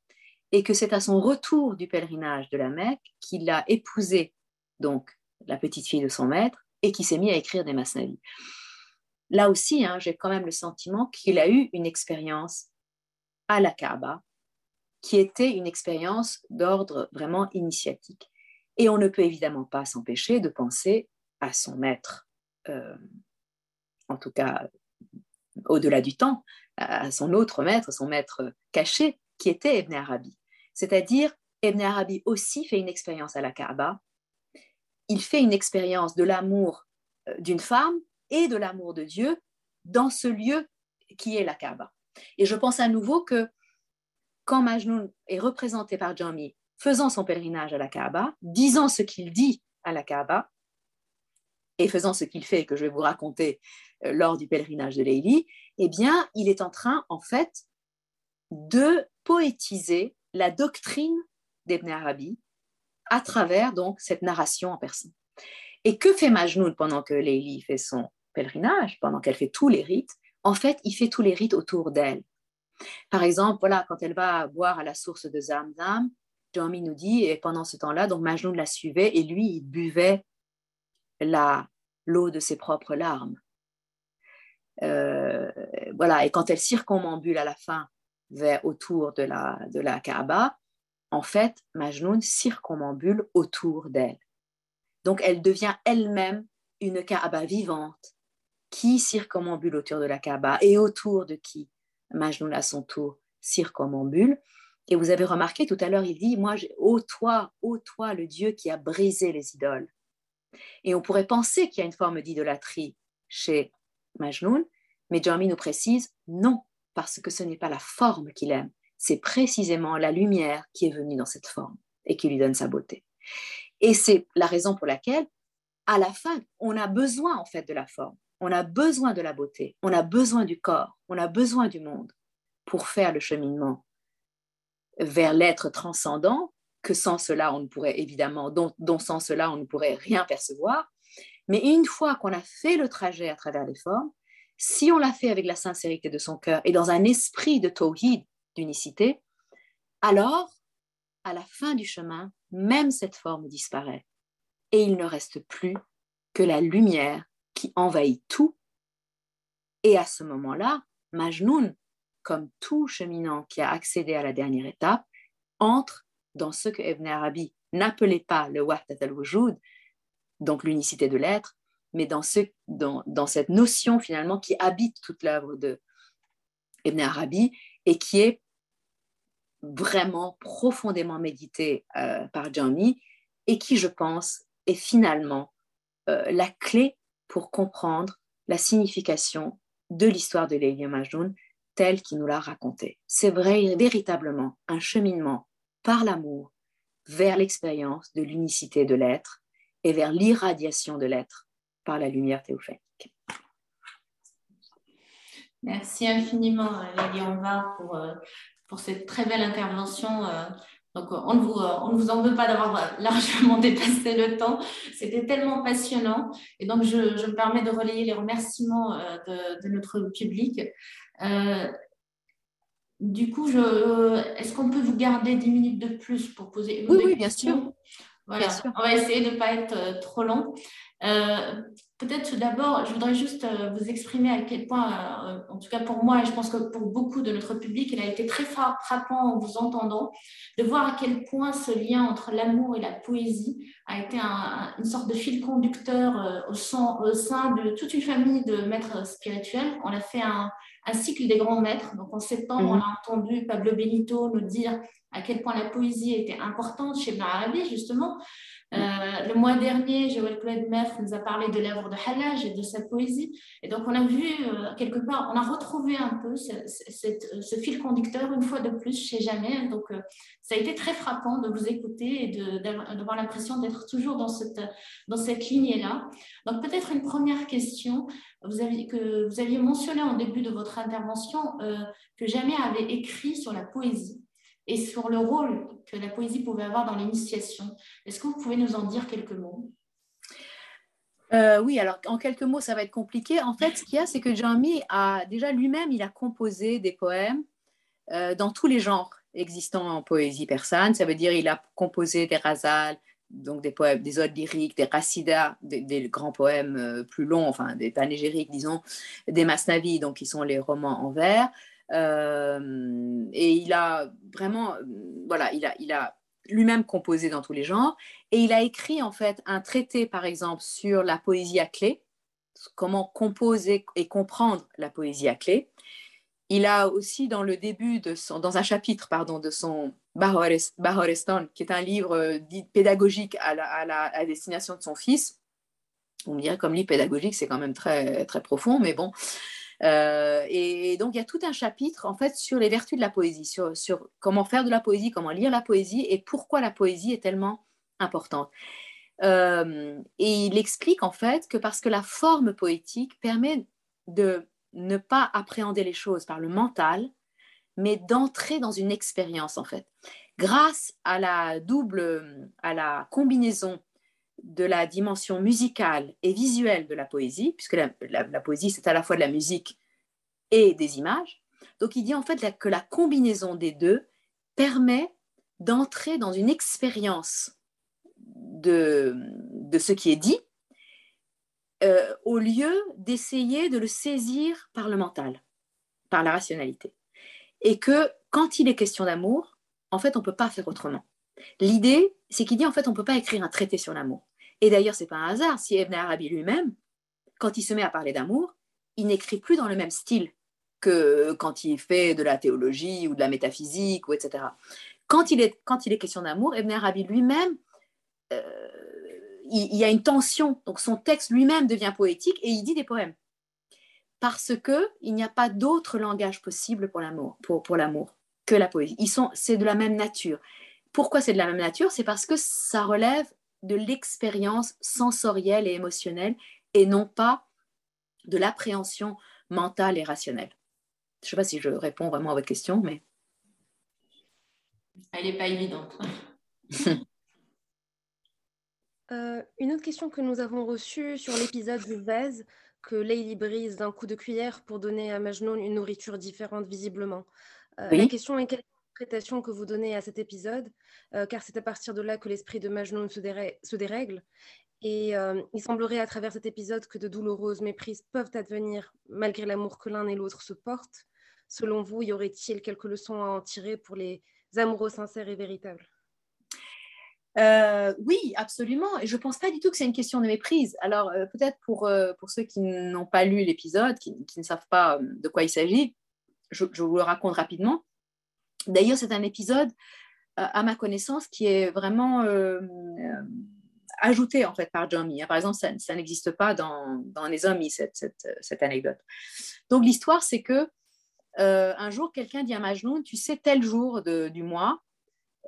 et que c'est à son retour du pèlerinage de la Mecque qu'il a épousé donc la petite fille de son maître et qui s'est mis à écrire des masnavis. Là aussi, hein, j'ai quand même le sentiment qu'il a eu une expérience à la Kaaba qui était une expérience d'ordre vraiment initiatique. Et on ne peut évidemment pas s'empêcher de penser à son maître, euh, en tout cas au-delà du temps, à son autre maître, son maître caché, qui était Ibn Arabi. C'est-à-dire, Ibn Arabi aussi fait une expérience à la Kaaba. Il fait une expérience de l'amour euh, d'une femme et de l'amour de Dieu dans ce lieu qui est la Kaaba. Et je pense à nouveau que quand Majnun est représenté par Jami faisant son pèlerinage à la Kaaba, disant ce qu'il dit à la Kaaba, et faisant ce qu'il fait, que je vais vous raconter euh, lors du pèlerinage de Leili, eh bien, il est en train, en fait, de poétiser la doctrine d'Ibn Arabi à travers donc cette narration en persan. Et que fait Majnoun pendant que Leili fait son pèlerinage, pendant qu'elle fait tous les rites? En fait, il fait tous les rites autour d'elle. Par exemple, voilà, quand elle va boire à la source de Zamzam, Jami nous dit, et pendant ce temps-là, donc Majnoun la suivait et lui, il buvait l'eau de ses propres larmes. Euh, voilà, et quand elle circumambule à la fin vers autour de la, de la Kaaba, en fait, Majnoun circumambule autour d'elle. Donc, elle devient elle-même une Kaaba vivante qui circumambule autour de la Kaaba et autour de qui? Majnoun à son tour circumambule. Et vous avez remarqué tout à l'heure, il dit, moi, ô toi, ô toi, le Dieu qui a brisé les idoles. Et on pourrait penser qu'il y a une forme d'idolâtrie chez Majnoun, mais Jeremy nous précise non, parce que ce n'est pas la forme qu'il aime, c'est précisément la lumière qui est venue dans cette forme et qui lui donne sa beauté. Et c'est la raison pour laquelle, à la fin, on a besoin en fait de la forme, on a besoin de la beauté, on a besoin du corps, on a besoin du monde pour faire le cheminement vers l'être transcendant que sans cela, on ne pourrait évidemment, dont, sans cela, on ne pourrait rien percevoir. Mais une fois qu'on a fait le trajet à travers les formes, si on l'a fait avec la sincérité de son cœur et dans un esprit de tawhid, d'unicité, alors, à la fin du chemin, même cette forme disparaît. Et il ne reste plus que la lumière qui envahit tout. Et à ce moment-là, Majnoun, comme tout cheminant qui a accédé à la dernière étape, entre dans ce que Ibn Arabi n'appelait pas le Wahdat al-Wujud, donc l'unicité de l'être, mais dans, ce, dans, dans, cette notion finalement qui habite toute l'œuvre de Ibn Arabi et qui est vraiment profondément méditée euh, par Jami et qui, je pense, est finalement euh, la clé pour comprendre la signification de l'histoire de Lélia Majnoun telle qu'il nous l'a racontée. C'est véritablement un cheminement par l'amour vers l'expérience de l'unicité de l'être et vers l'irradiation de l'être par la lumière théophanique.
Merci infiniment, Lady Anvar, pour, euh, pour cette très belle intervention. Euh. Donc, on ne vous, on ne vous en veut pas d'avoir largement dépassé le temps. C'était tellement passionnant. Et donc, je, je, me permets de relayer les remerciements euh, de, de notre public. Du coup, est-ce qu'on peut vous garder 10 minutes de plus pour poser
une oui, bien sûr.
Voilà. On va essayer de ne pas être euh, trop long. Euh, peut-être tout d'abord, je voudrais juste euh, vous exprimer à quel point, en tout cas pour moi, et je pense que pour beaucoup de notre public, il a été très frappant en vous entendant, de voir à quel point ce lien entre l'amour et la poésie a été une sorte de fil conducteur au sein, au sein de toute une famille de maîtres spirituels. On a fait un, un cycle des grands maîtres. Donc en septembre, on mhm. a entendu Pablo Benito nous dire à quel point la poésie était importante chez Ibn Arabi, justement. Euh, le mois dernier, Joël Claude Meff nous a parlé de l'œuvre de Hallaj et de sa poésie. Et donc, on a vu euh, quelque part, on a retrouvé un peu ce, fil conducteur une fois de plus chez Jamais. Donc, euh, ça a été très frappant de vous écouter et d'avoir l'impression d'être toujours dans cette, dans cette lignée-là. Donc, peut-être une première question. Vous que vous aviez mentionné en début de votre intervention que Jamais avait écrit sur la poésie et sur le rôle que la poésie pouvait avoir dans l'initiation. Est-ce que vous pouvez nous en dire quelques mots?
Euh, oui, alors en quelques mots, ça va être compliqué. En fait, ce qu'il y a, c'est que Jami a déjà lui-même, il a composé des poèmes euh, dans tous les genres existants en poésie persane. Ça veut dire il a composé des razals, donc des poèmes, des odes lyriques, des racidas, des, grands poèmes euh, plus longs, enfin des panégyriques, disons, des masnavis, donc qui sont les romans en vers, euh, et il a vraiment, voilà, il a, il a lui-même composé dans tous les genres, et il a écrit en fait un traité, par exemple, sur la poésie à clé, comment composer et comprendre la poésie à clé. Il a aussi dans le début de son, dans un chapitre pardon de son Bahorestan, qui est un livre euh, dit pédagogique à la, à la destination de son fils. On me dirait comme livre pédagogique, c'est quand même très très profond, mais bon, euh, et, donc, il y a tout un chapitre, en fait, sur les vertus de la poésie, sur, comment faire de la poésie, comment lire la poésie et pourquoi la poésie est tellement importante. Euh, et il explique, en fait, que parce que la forme poétique permet de ne pas appréhender les choses par le mental, mais d'entrer dans une expérience, en fait. Grâce à la double, à la combinaison de la dimension musicale et visuelle de la poésie, puisque la, poésie, c'est à la fois de la musique et des images. Donc il dit en fait que la combinaison des deux permet d'entrer dans une expérience de, de, ce qui est dit, euh, au lieu d'essayer de le saisir par le mental, par la rationalité. Et que quand il est question d'amour, en fait, on ne peut pas faire autrement. L'idée, c'est qu'il dit en fait, on ne peut pas écrire un traité sur l'amour. Et d'ailleurs, c'est pas un hasard si Ibn Arabi lui-même, quand il se met à parler d'amour, il n'écrit plus dans le même style que quand il fait de la théologie ou de la métaphysique, ou etc. Quand il est, quand il est question d'amour, Ibn Arabi lui-même, euh, il, y a une tension. Donc son texte lui-même devient poétique et il dit des poèmes. Parce qu'il n'y a pas d'autre langage possible pour l'amour, pour l'amour que la poésie. Ils sont, c'est de la même nature. Pourquoi c'est de la même nature C'est parce que ça relève de l'expérience sensorielle et émotionnelle et non pas de l'appréhension mentale et rationnelle. Je ne sais pas si je réponds vraiment à votre question, mais...
Elle n'est pas évidente.
Euh, une autre question que nous avons reçue sur l'épisode du vase, que Leili brise d'un coup de cuillère pour donner à Majnoun une nourriture différente visiblement. Euh, la question est quelle que vous donnez à cet épisode, euh, car c'est à partir de là que l'esprit de Majnun se, dérègle. Et euh, il semblerait à travers cet épisode que de douloureuses méprises peuvent advenir malgré l'amour que l'un et l'autre se portent. Selon vous, y aurait-il quelques leçons à en tirer pour les amoureux sincères et véritables?
Euh, oui, absolument. Et je ne pense pas du tout que c'est une question de méprise. Alors, peut-être pour, pour ceux qui n'ont pas lu l'épisode, qui, ne savent pas de quoi il s'agit, je, vous le raconte rapidement. D'ailleurs, c'est un épisode, euh, à ma connaissance, qui est vraiment euh, euh, ajouté en fait par Jamie. Par exemple, ça, n'existe pas dans, Les Hommes, cette, cette, anecdote. Donc l'histoire, c'est que un jour, quelqu'un dit à Majnun, tu sais, tel jour du mois,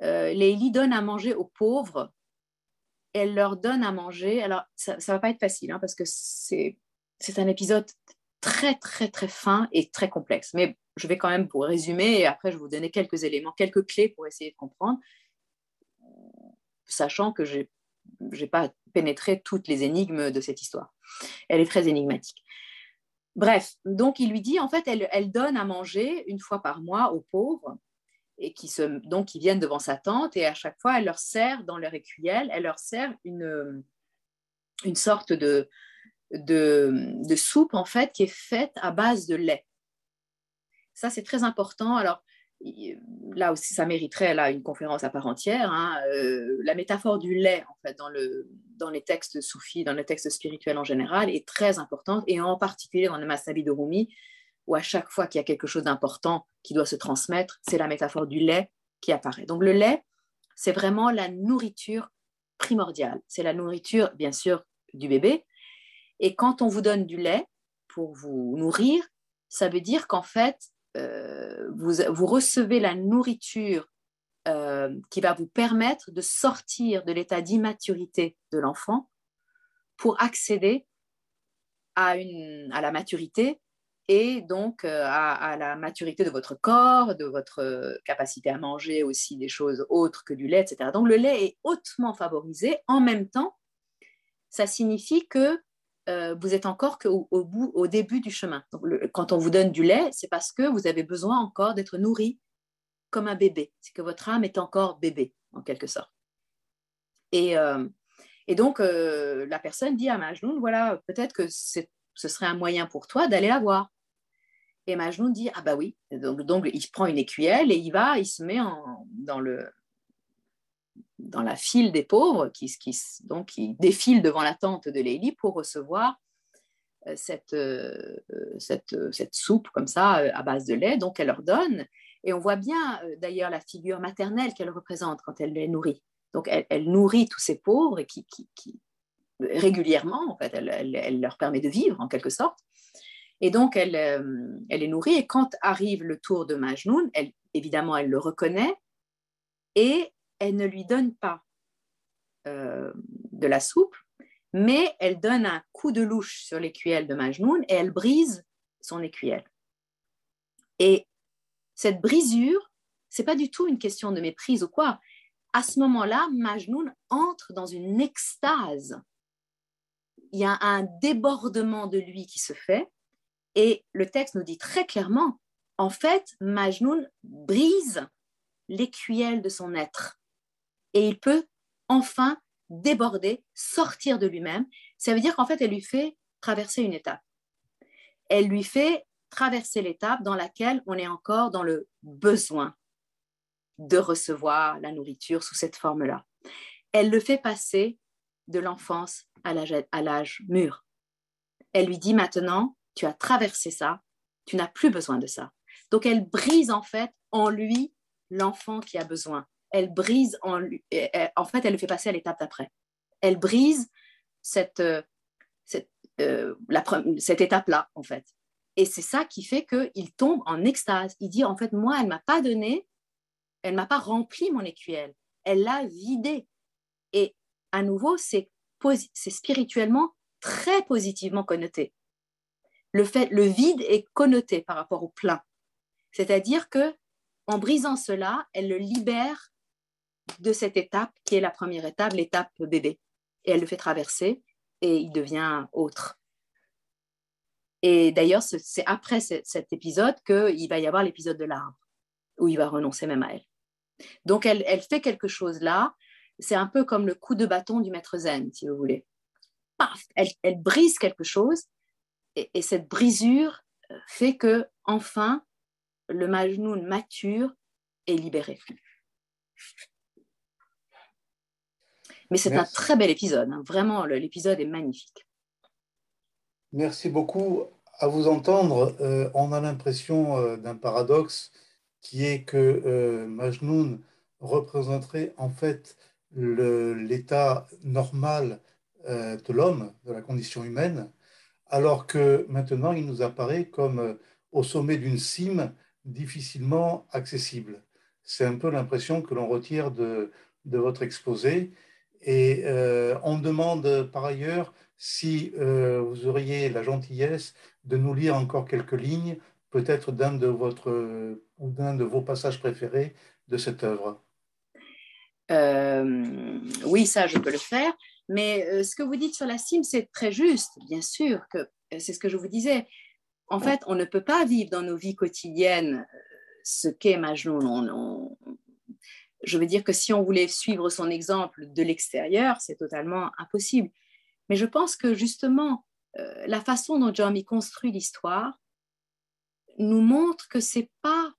euh, Leili donne à manger aux pauvres. Elle leur donne à manger. Alors, ça ne va pas être facile hein, parce que c'est un épisode très, très, très fin et très complexe. Mais je vais quand même vous résumer et après je vais vous donner quelques éléments, quelques clés pour essayer de comprendre, sachant que je n'ai pas pénétré toutes les énigmes de cette histoire. Elle est très énigmatique. Bref, donc il lui dit, en fait, elle, donne à manger une fois par mois aux pauvres et qui, se, donc, qui viennent devant sa tante et à chaque fois, elle leur sert dans leur écuelle, elle leur sert une, une sorte de, de soupe, en fait, qui est faite à base de lait. Ça, c'est très important. Alors, là aussi, ça mériterait là, une conférence à part entière. Hein. Euh, la métaphore du lait, en fait, dans, le, dans les textes soufis, dans les textes spirituels en général, est très importante, et en particulier dans le Masabi de Rumi, où à chaque fois qu'il y a quelque chose d'important qui doit se transmettre, c'est la métaphore du lait qui apparaît. Donc le lait, c'est vraiment la nourriture primordiale. C'est la nourriture, bien sûr, du bébé. Et quand on vous donne du lait pour vous nourrir, ça veut dire qu'en fait, euh, vous, recevez la nourriture euh, qui va vous permettre de sortir de l'état d'immaturité de l'enfant pour accéder à, à la maturité et donc euh, à, la maturité de votre corps, de votre capacité à manger aussi des choses autres que du lait, etc. Donc le lait est hautement favorisé. En même temps, ça signifie que euh, vous êtes encore qu'au au bout, au début du chemin. quand on vous donne du lait, c'est parce que vous avez besoin encore d'être nourri comme un bébé. C'est que votre âme est encore bébé, en quelque sorte. Et, euh, et donc, euh, la personne dit à Majnoun, voilà, peut-être que ce serait un moyen pour toi d'aller la voir. Et Majnoun dit, ah bah oui. Donc, il prend une écuelle et il va, il se met en, dans le, dans la file des pauvres qui, qui, donc, qui défilent devant la tente de Lélie pour recevoir euh, cette, euh, cette, cette, soupe comme ça à base de lait, donc elle leur donne. Et on voit bien d'ailleurs la figure maternelle qu'elle représente quand elle les nourrit. Donc elle, nourrit tous ces pauvres et qui, qui, régulièrement, en fait, elle, elle, leur permet de vivre en quelque sorte. Et donc elle, elle est nourrie. Et quand arrive le tour de Majnoun, elle, évidemment, elle le reconnaît et elle ne lui donne pas euh, de la soupe, mais elle donne un coup de louche sur l'écuelle de Majnoun et elle brise son écuelle. Et cette brisure, c'est pas du tout une question de méprise ou quoi. À ce moment-là, Majnoun entre dans une extase. Il y a un débordement de lui qui se fait et le texte nous dit très clairement, en fait, Majnoun brise l'écuelle de son être et il peut enfin déborder, sortir de lui-même. Ça veut dire qu'en fait, elle lui fait traverser une étape. Elle lui fait traverser l'étape dans laquelle on est encore dans le besoin de recevoir la nourriture sous cette forme-là. Elle le fait passer de l'enfance à l'âge mûr. Elle lui dit maintenant, tu as traversé ça, tu n'as plus besoin de ça. Donc elle brise en fait en lui l'enfant qui a besoin elle brise en lui. En fait, elle le fait passer à l'étape d'après. Elle brise cette, euh, cette, euh, cette étape-là, en fait. Et c'est ça qui fait qu'il tombe en extase. Il dit, en fait, moi, elle m'a pas donné, elle m'a pas rempli mon écuelle, elle l'a vidé. Et à nouveau, c'est spirituellement très positivement connoté. Le, fait, le vide est connoté par rapport au plein. C'est-à-dire que en brisant cela, elle le libère de cette étape qui est la première étape, l'étape bébé. Et elle le fait traverser et il devient autre. Et d'ailleurs, c'est après cet épisode qu'il va y avoir l'épisode de l'arbre, où il va renoncer même à elle. Donc, elle, fait quelque chose là. C'est un peu comme le coup de bâton du maître zen, si vous voulez. Paf, elle, brise quelque chose, et, et, cette brisure euh, fait que, enfin, le Majnoun mature est libéré. Mais c'est un très bel épisode. Hein. Vraiment, l'épisode est magnifique.
Merci beaucoup. À vous entendre, euh, on a l'impression euh, d'un paradoxe qui est que euh, Majnoun représenterait en fait l'état normal de l'homme, de la condition humaine, alors que maintenant il nous apparaît comme au sommet d'une cime difficilement accessible. C'est un peu l'impression que l'on retire de, de votre exposé. Et euh, on demande par ailleurs si euh, vous auriez la gentillesse de nous lire encore quelques lignes, peut-être d'un de, votre, ou d'un de vos passages préférés de cette œuvre.
Euh, oui, ça, je peux le faire. Mais ce que vous dites sur la cime, c'est très juste, bien sûr, que c'est ce que je vous disais. En fait, on ne peut pas vivre dans nos vies quotidiennes ce qu'est Majnun. on, je veux dire que si on voulait suivre son exemple de l'extérieur, c'est totalement impossible. Mais je pense que justement, euh, la façon dont Jeremy construit l'histoire nous montre que c'est pas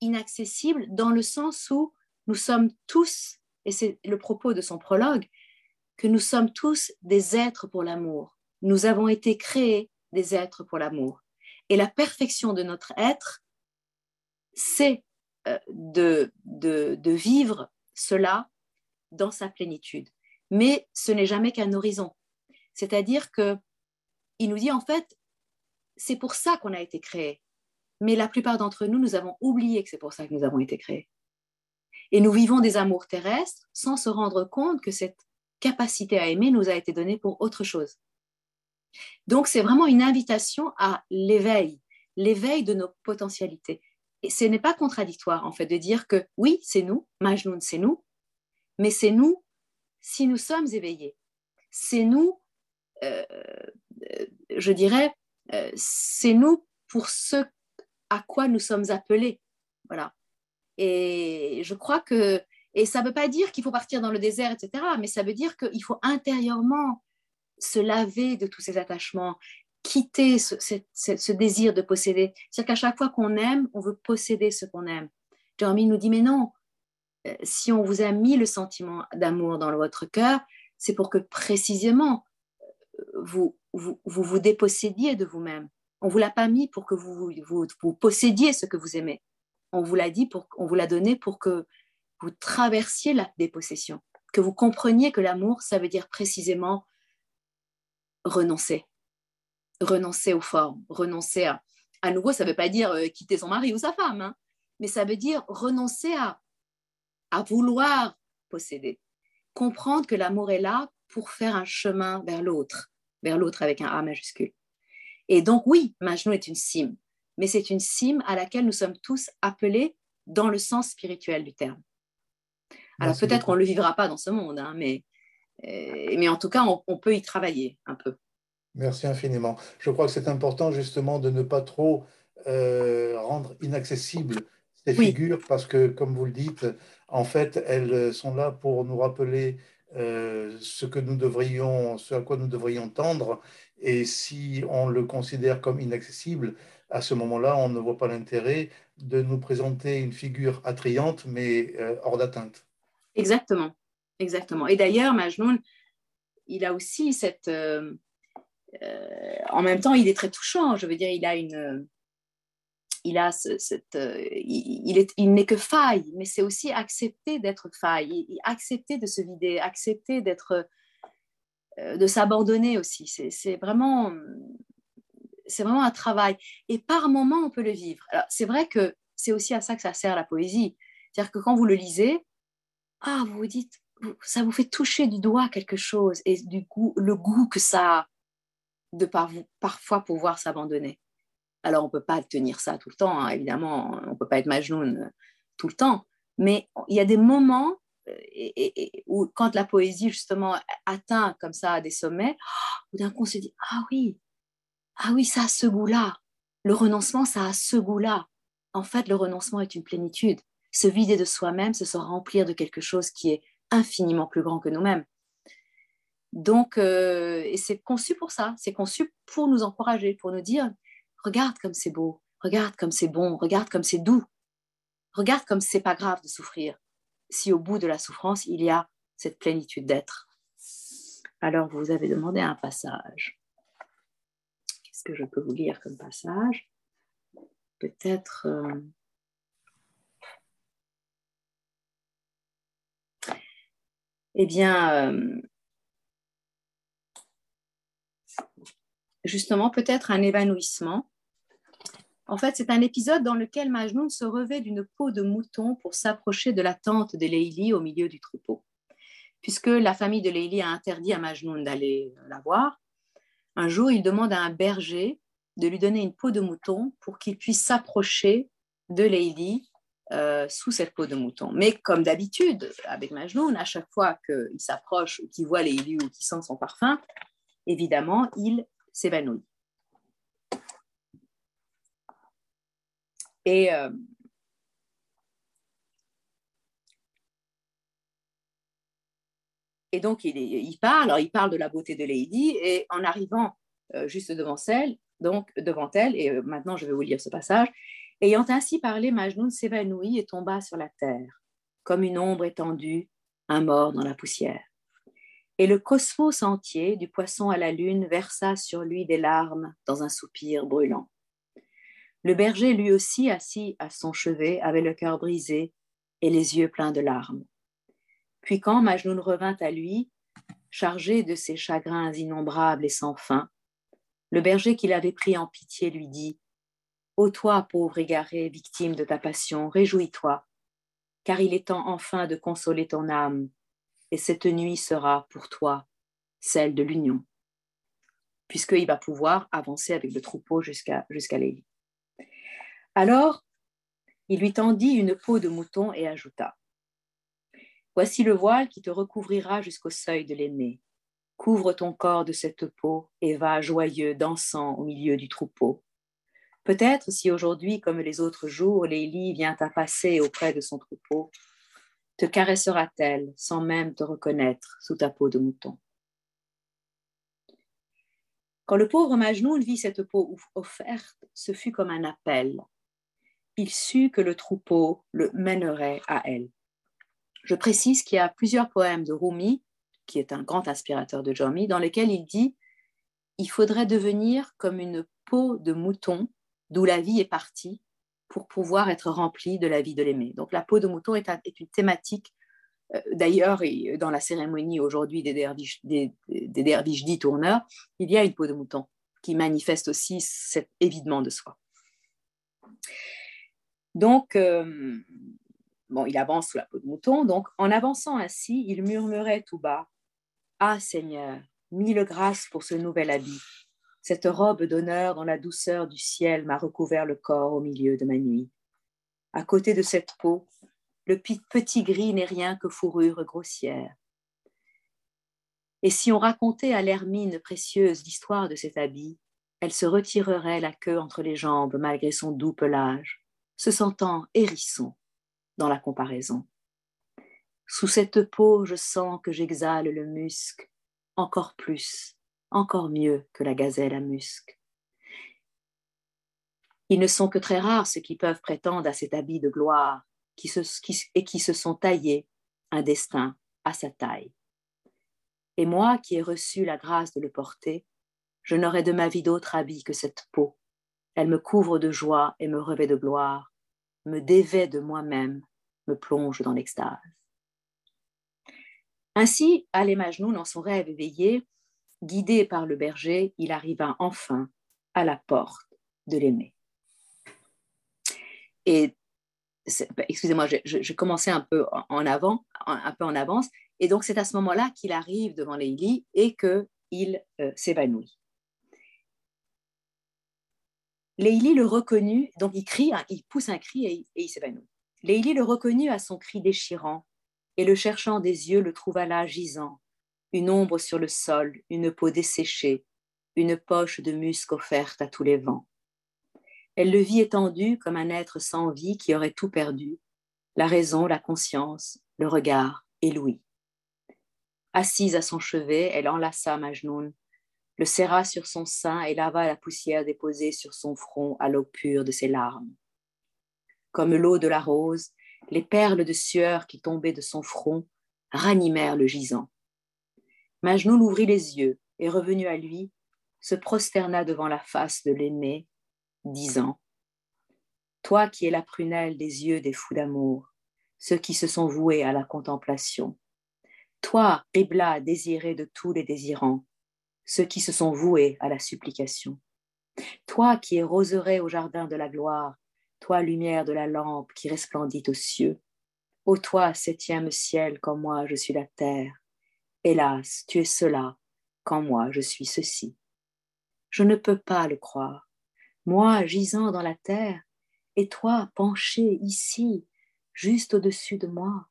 inaccessible dans le sens où nous sommes tous, et c'est le propos de son prologue, que nous sommes tous des êtres pour l'amour. Nous avons été créés des êtres pour l'amour. Et la perfection de notre être, c'est euh, de, de, vivre cela dans sa plénitude. Mais ce n'est jamais qu'un horizon. C'est-à-dire que il nous dit en fait, c'est pour ça qu'on a été créé. Mais la plupart d'entre nous, nous avons oublié que c'est pour ça que nous avons été créés. Et nous vivons des amours terrestres sans se rendre compte que cette capacité à aimer nous a été donnée pour autre chose. Donc c'est vraiment une invitation à l'éveil, l'éveil de nos potentialités et ce n'est pas contradictoire, en fait, de dire que oui, c'est nous, Majnoun, c'est nous, mais c'est nous si nous sommes éveillés. C'est nous, euh, euh, je dirais, euh, c'est nous pour ce à quoi nous sommes appelés. Voilà. Et je crois que, et ça ne veut pas dire qu'il faut partir dans le désert, etc., mais ça veut dire qu'il faut intérieurement se laver de tous ces attachements quitter ce, désir de posséder. C'est-à-dire qu'à chaque fois qu'on aime, on veut posséder ce qu'on aime. Jeremy nous dit, mais non, euh, si on vous a mis le sentiment d'amour dans votre cœur, c'est pour que précisément vous vous, vous, dépossédiez de vous-même. On ne vous l'a pas mis pour que vous, vous, vous, possédiez ce que vous aimez. On vous l'a dit, pour, on vous l'a donné pour que vous traversiez la dépossession, que vous compreniez que l'amour, ça veut dire précisément renoncer. Renoncer aux formes, renoncer à... À nouveau, ça ne veut pas dire euh, quitter son mari ou sa femme, hein, mais ça veut dire renoncer à, à vouloir posséder. Comprendre que l'amour est là pour faire un chemin vers l'autre, vers l'autre avec un A majuscule. Et donc oui, Majnun est une cime, mais c'est une cime à laquelle nous sommes tous appelés dans le sens spirituel du terme. Alors peut-être qu'on ne le vivra pas dans ce monde, hein, mais, euh, mais en tout cas, on, peut y travailler un peu.
Merci infiniment. Je crois que c'est important justement de ne pas trop euh, rendre inaccessible ces figures parce que, comme vous le dites, en fait, elles sont là pour nous rappeler euh, ce que nous devrions, ce à quoi nous devrions tendre. Et si on le considère comme inaccessible, à ce moment-là, on ne voit pas l'intérêt de nous présenter une figure attrayante, mais hors d'atteinte.
Exactement, exactement. Et d'ailleurs, Majnoun, il a aussi cette... Euh, euh, en même temps, il est très touchant. Je veux dire, il a une... Il a cette... Euh, il, est, il n'est que faille, mais c'est aussi accepter d'être faille, accepter de se vider, accepter d'être... de s'abandonner aussi. C'est vraiment... C'est vraiment un travail. Et par moments, on peut le vivre. C'est vrai que c'est aussi à ça que ça sert la poésie. C'est-à-dire que quand vous le lisez, ah, vous vous dites, ça vous fait toucher du doigt quelque chose et du goût, le goût que ça a de parfois pouvoir s'abandonner. Alors, on ne peut pas tenir ça tout le temps, hein, évidemment, on ne peut pas être majnoun euh, tout le temps, mais il y a des moments euh, où, quand la poésie, justement, atteint comme ça des sommets, oh, d'un coup, on se dit, ah oui, ah oui, ça a ce goût-là. Le renoncement, ça a ce goût-là. En fait, le renoncement est une plénitude se vider de soi-même, c'est se remplir de quelque chose qui est infiniment plus grand que nous-mêmes. Donc, euh, et c'est conçu pour ça, c'est conçu pour nous encourager, pour nous dire, regarde comme c'est beau, regarde comme c'est bon, regarde comme c'est doux, regarde comme c'est pas grave de souffrir, si au bout de la souffrance, il y a cette plénitude d'être. Alors, vous avez demandé un passage. Qu'est-ce que je peux vous lire comme passage? Peut-être... Euh, eh bien, euh, justement, peut-être un évanouissement. En fait, c'est un épisode dans lequel Majnoun se revêt d'une peau de mouton pour s'approcher de la tente de Leili au milieu du troupeau. Puisque la famille de Leili a interdit à Majnoun d'aller la voir, un jour, il demande à un berger de lui donner une peau de mouton pour qu'il puisse s'approcher de Leili euh, sous cette peau de mouton. Mais comme d'habitude, avec Majnoun, à chaque fois qu'il s'approche ou qu'il voit élus ou qu'il sent son parfum, évidemment, il s'évanouit. Et, euh, et donc, il, parle, il parle de la beauté de Lady, et en arrivant euh, juste devant elle, donc devant elle, et maintenant je vais vous lire ce passage, Ayant ainsi parlé, Majnoun s'évanouit et tomba sur la terre, comme une ombre étendue, un mort dans la poussière. Et le cosmos entier, du poisson à la lune, versa sur lui des larmes dans un soupir brûlant. Le berger, lui aussi, assis à son chevet, avait le cœur brisé et les yeux pleins de larmes. Puis quand Majnoun revint à lui, chargé de ses chagrins innombrables et sans fin, le berger qui l'avait pris en pitié lui dit Ô toi, pauvre égaré, victime de ta passion, réjouis-toi, car il est temps enfin de consoler ton âme, et cette nuit sera pour toi celle de l'union, puisqu'il va pouvoir avancer avec le troupeau jusqu'à jusqu'à Alors, il lui tendit une peau de mouton et ajouta Voici le voile qui te recouvrira jusqu'au seuil de l'aîné. Couvre ton corps de cette peau et va joyeux, dansant au milieu du troupeau. Peut-être si aujourd'hui, comme les autres jours, Lélie vient à passer auprès de son troupeau, te caressera-t-elle sans même te reconnaître sous ta peau de mouton? Quand le pauvre Majnoun vit cette peau offerte, ce fut comme un appel. Il sut que le troupeau le mènerait à elle. Je précise qu'il y a plusieurs poèmes de Rumi, qui est un grand inspirateur de Jomi, dans lesquels il dit Il faudrait devenir comme une peau de mouton d'où la vie est partie pour pouvoir être remplie de la vie de l'aimer. Donc la peau de mouton est, une thématique, euh, d'ailleurs, dans la cérémonie aujourd'hui des derviches, des, dits tourneurs, il y a une peau de mouton qui manifeste aussi cet évidement de soi. Donc, euh, bon, il avance sous la peau de mouton, donc en avançant ainsi, il murmurait tout bas Ah Seigneur, mille grâces pour ce nouvel habit. Cette robe d'honneur dont la douceur du ciel m'a recouvert le corps au milieu de ma nuit. À côté de cette peau, le petit gris n'est rien que fourrure grossière. Et si on racontait à l'hermine précieuse l'histoire de cet habit, elle se retirerait la queue entre les jambes malgré son doux pelage, se sentant hérisson dans la comparaison. Sous cette peau, je sens que j'exhale le musc, encore plus, encore mieux que la gazelle à musc. Ils ne sont que très rares ceux qui peuvent prétendre à cet habit de gloire et qui se sont taillés un destin à sa taille. Et moi qui ai reçu la grâce de le porter, je n'aurai de ma vie d'autre habit que cette peau. Elle me couvre de joie et me revêt de gloire, me dévait de moi-même me plonge dans l'extase. Ainsi, Ali Majnun, dans son rêve éveillé, guidé par le berger, il arriva enfin à la porte de l'aimer. Et bah, excusez-moi, je, commençais un peu en avant, un peu en avance, et donc c'est à ce moment-là qu'il arrive devant Leili et que il euh, s'évanouit. Leili le reconnut, donc il crie, hein, il pousse un cri et il s'évanouit. Leili le reconnut à son cri déchirant, et le cherchant des yeux le trouva là gisant, une ombre sur le sol, une peau desséchée, une poche de musc offerte à tous les vents. Elle le vit étendu comme un être sans vie qui aurait tout perdu, la raison, la conscience, le regard et l'ouïe. Assise à son chevet, elle enlaça Majnoun, le serra sur son sein et lava la poussière déposée sur son front à l'eau pure de ses larmes comme l'eau de la rose, les perles de sueur qui tombaient de son front ranimèrent le gisant. Majnoun ouvrit les yeux et, revenu à lui, se prosterna devant la face de l'aimé, disant Toi qui es la prunelle des yeux des fous d'amour, ceux qui se sont voués à la contemplation, toi, Qibla désiré de tous les désirants, ceux qui se sont voués à la supplication, toi qui es roseret au jardin de la gloire, toi lumière de la lampe qui resplendit aux cieux. Ô toi, septième ciel, quand moi je suis la terre. Hélas, tu es cela, quand moi je suis ceci. Je ne peux pas le croire. Moi gisant dans la terre, et toi penché ici, juste au-dessus de moi.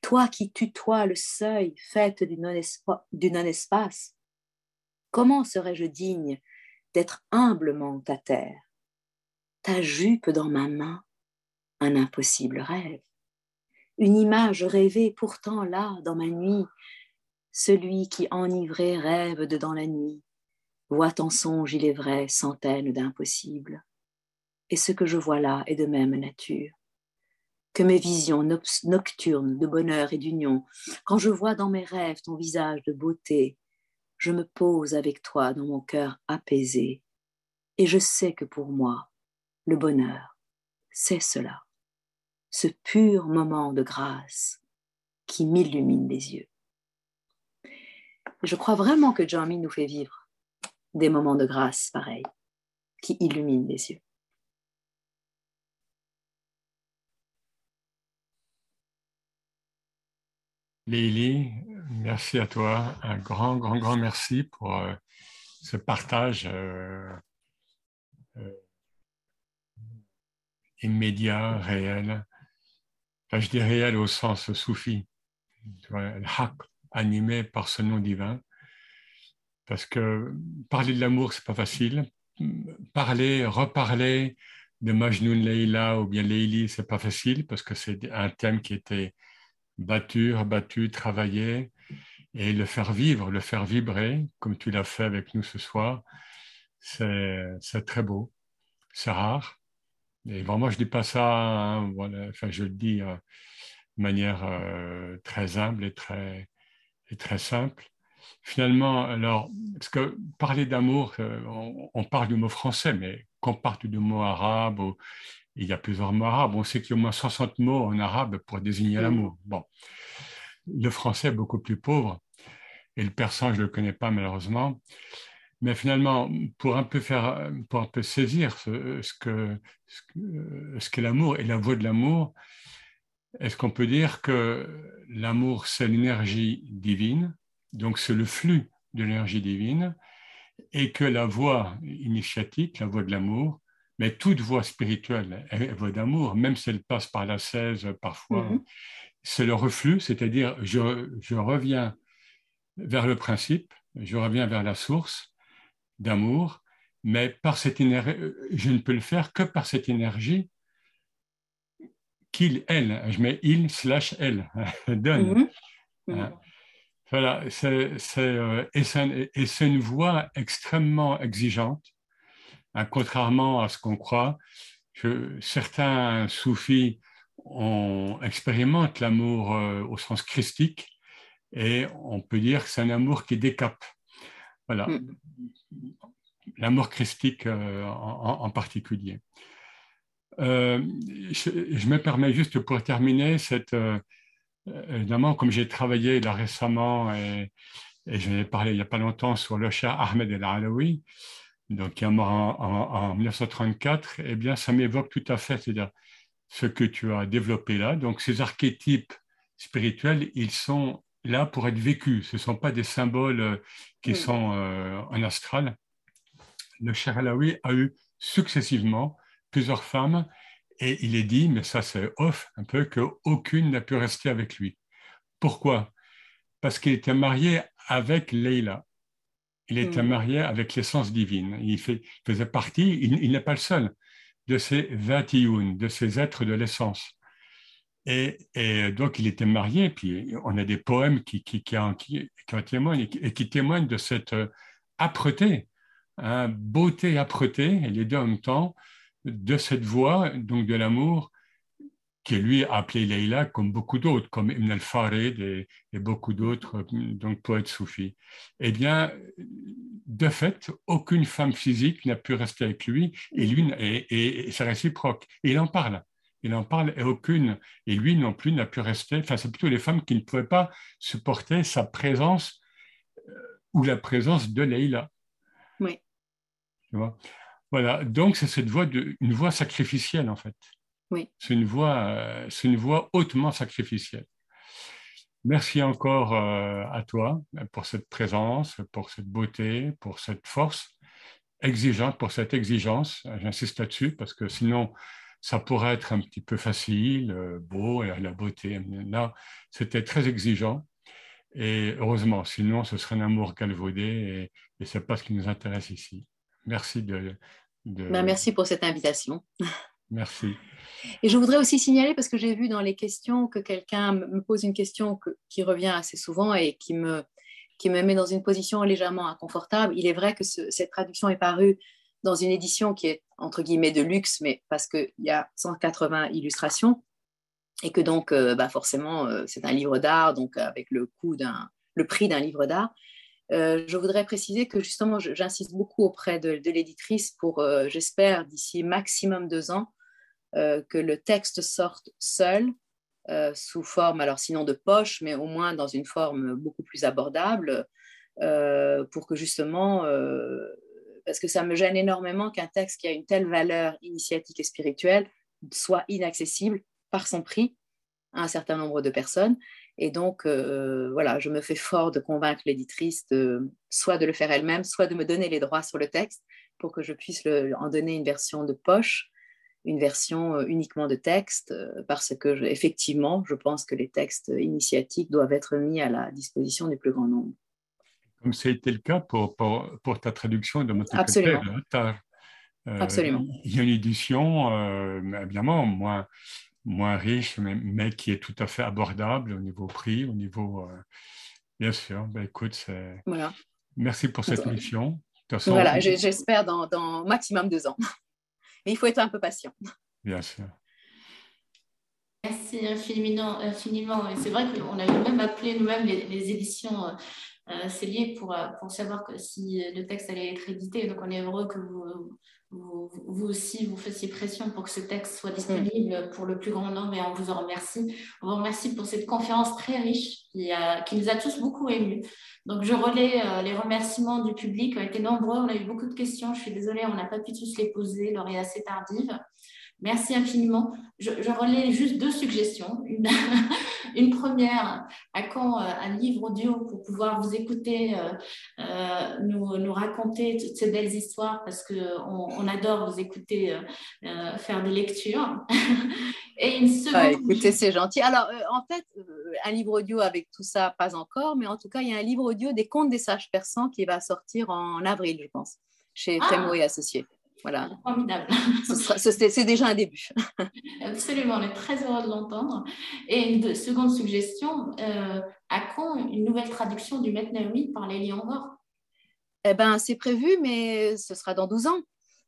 Toi qui tutoies le seuil fait du non-espace. Comment serais-je digne d'être humblement ta terre? Ta jupe dans ma main, un impossible rêve, une image rêvée pourtant là, dans ma nuit, celui qui enivré rêve de dans la nuit, voit en songe, il est vrai, centaines d'impossibles. Et ce que je vois là est de même nature. Que mes visions nocturnes de bonheur et d'union, quand je vois dans mes rêves ton visage de beauté, je me pose avec toi dans mon cœur apaisé, et je sais que pour moi, le bonheur, c'est cela, ce pur moment de grâce qui m'illumine les yeux. Je crois vraiment que Jamie nous fait vivre des moments de grâce pareils, qui illuminent les yeux.
Lélie, merci à toi. Un grand, grand, grand merci pour euh, ce partage euh, euh, immédiat, réel. Je dis réel au sens soufi, le haq, animé par ce nom divin. Parce que parler de l'amour, c'est pas facile. Parler, reparler de Majnun Leila ou bien Leili, c'est pas facile parce que c'est un thème qui était battu, rebattu, travaillé. Et le faire vivre, le faire vibrer, comme tu l'as fait avec nous ce soir, c'est très beau. C'est rare. Et vraiment, je ne dis pas ça, hein, enfin, je le dis, euh, de manière euh, très humble et très, et très simple. Finalement, alors, parce que parler d'amour, euh, on, parle du mot français, mais quand on parle du mot arabe, il y a plusieurs mots arabes, on sait qu'il y a au moins 60 mots en arabe pour désigner l'amour. Bon, le français est beaucoup plus pauvre, et le persan, je ne le connais pas malheureusement. Mais finalement, pour un peu faire, pour un peu saisir ce, ce que ce qu'est l'amour et la voie de l'amour, est-ce qu'on peut dire que l'amour, c'est l'énergie divine, donc c'est le flux de l'énergie divine, et que la voie initiatique, la voie de l'amour, mais toute voie spirituelle est voie d'amour, même si elle passe par la 16 parfois, mm-hmm. c'est le reflux, c'est-à-dire je, je reviens vers le principe, je reviens vers la source d'amour, mais par cette énergie, je ne peux le faire que par cette énergie qu'il, elle, je mets il slash elle, donne. Mhm. Hein. Voilà, c'est, euh, et, c'est, une voix extrêmement exigeante, hein, contrairement à ce qu'on croit. certains soufis on expérimentent l'amour euh, au sens christique et on peut dire que c'est un amour qui décape. Voilà, mm. l'amour christique euh, en, particulier. Euh, je, me permets juste pour terminer, cette, euh, évidemment, comme j'ai travaillé là récemment et, et j'en ai parlé il n'y a pas longtemps sur le cher Ahmed El Alaoui, donc qui est mort en, 1934, eh bien, ça m'évoque tout à fait, c'est-à-dire ce que tu as développé là. Donc, ces archétypes spirituels, ils sont là pour être vécus. Ce ne sont pas des symboles qui sont en astral. Le cher Alaoui a eu successivement plusieurs femmes et il est dit, mais ça c'est off un peu, qu'aucune n'a pu rester avec lui. Pourquoi? Parce qu'il était marié avec Leila. Il était hmm. marié avec l'essence divine. Il, faisait partie, il, n'est pas le seul, de ces Vatiyun, de ces êtres de l'essence. Et, donc, il était marié, puis on a des poèmes qui, qui, qui, en, témoignent et qui témoignent de cette âpreté, hein, beauté âpreté, et les deux en même temps, de cette voix, donc de l'amour, qui lui a appelé Leïla comme beaucoup d'autres, comme Ibn al-Farid et, beaucoup d'autres donc poètes soufis. Eh bien, de fait, aucune femme physique n'a pu rester avec lui, et lui, et, c'est réciproque. Et il en parle. Il en parle et aucune, et lui non plus n'a pu rester. Enfin, c'est plutôt les femmes qui ne pouvaient pas supporter sa présence euh, ou la présence de Leïla.
Oui.
Tu vois? Voilà, donc c'est cette voie de, une voie sacrificielle en fait.
Oui.
C'est une voie, euh, c'est une voie hautement sacrificielle. Merci encore euh, à toi pour cette présence, pour cette beauté, pour cette force exigeante, pour cette exigence. J'insiste là-dessus parce que sinon, ça pourrait être un petit peu facile, euh, beau, la beauté. Là, c'était très exigeant. Et heureusement, sinon, ce serait un amour galvaudé et, et ce n'est pas ce qui nous intéresse ici. Merci de,
ben, merci pour cette invitation.
Merci.
Et je voudrais aussi signaler, parce que j'ai vu dans les questions que quelqu'un me pose une question qui revient assez souvent et qui me, qui me met dans une position légèrement inconfortable. Il est vrai que cette traduction est parue dans une édition qui est entre guillemets de luxe, mais parce qu'il y a 180 illustrations et que donc euh, bah forcément euh, c'est un livre d'art, donc avec le coût d'un, le prix d'un livre d'art. Euh, je voudrais préciser que justement, j'insiste beaucoup auprès de, l'éditrice pour, euh, j'espère, d'ici maximum deux ans, euh, que le texte sorte seul, sous forme, alors sinon de poche, mais au moins dans une forme beaucoup plus abordable, pour que justement, parce que ça me gêne énormément qu'un texte qui a une telle valeur initiatique et spirituelle soit inaccessible par son prix à un certain nombre de personnes. Et donc, euh, voilà, je me fais fort de convaincre l'éditrice soit de le faire elle-même, soit de me donner les droits sur le texte pour que je puisse en donner une version de poche, une version euh, uniquement de texte, euh, parce que effectivement, je pense que les textes initiatiques doivent être mis à la disposition du plus grand nombre.
Comme c'était le cas pour, pour, ta traduction de mon
Absolument. Absolument.
Il y a une édition, évidemment, moi, moins riche, mais, qui est tout à fait abordable au niveau prix, au niveau... Euh, bien sûr, ben, écoute, voilà. merci pour cette mission.
voilà, j'espère dans, dans maximum deux ans. Mais il faut être un peu patient.
Bien sûr.
Merci infiniment. infiniment. C'est vrai qu'on avait même appelé nous-mêmes les, éditions euh, pour, pour savoir que si le texte allait être édité. Donc on est heureux que vous, vous, aussi vous fassiez pression pour que ce texte soit disponible pour le plus grand nombre et on vous en remercie. On vous remercie pour cette conférence très riche qui, qui nous a tous beaucoup émus. Donc je relais euh, les remerciements du public, ont été nombreux, on a eu beaucoup de questions, je suis désolée, on n'a pas pu tous les poser, l'heure est assez tardive. Merci infiniment. Je, relais juste deux suggestions. Une, une, première, à quand euh, un livre audio pour pouvoir vous écouter, euh, euh, nous, nous, raconter toutes ces belles histoires parce qu'on on adore vous écouter faire des lectures.
Et une seconde. Ah, écoutez, c'est gentil. Alors, en fait, un livre audio avec tout ça, pas encore, mais en tout cas, il y a un livre audio des contes des sages persans qui va sortir en avril, je pense, chez ah. et Associés. Voilà.
Formidable.
C'est déjà un début.
Absolument, on est très heureux de l'entendre. Et une seconde suggestion, euh, à quand une nouvelle traduction du Maître Naomi par les Lions
Eh bien, c'est prévu, mais ce sera dans 12 ans.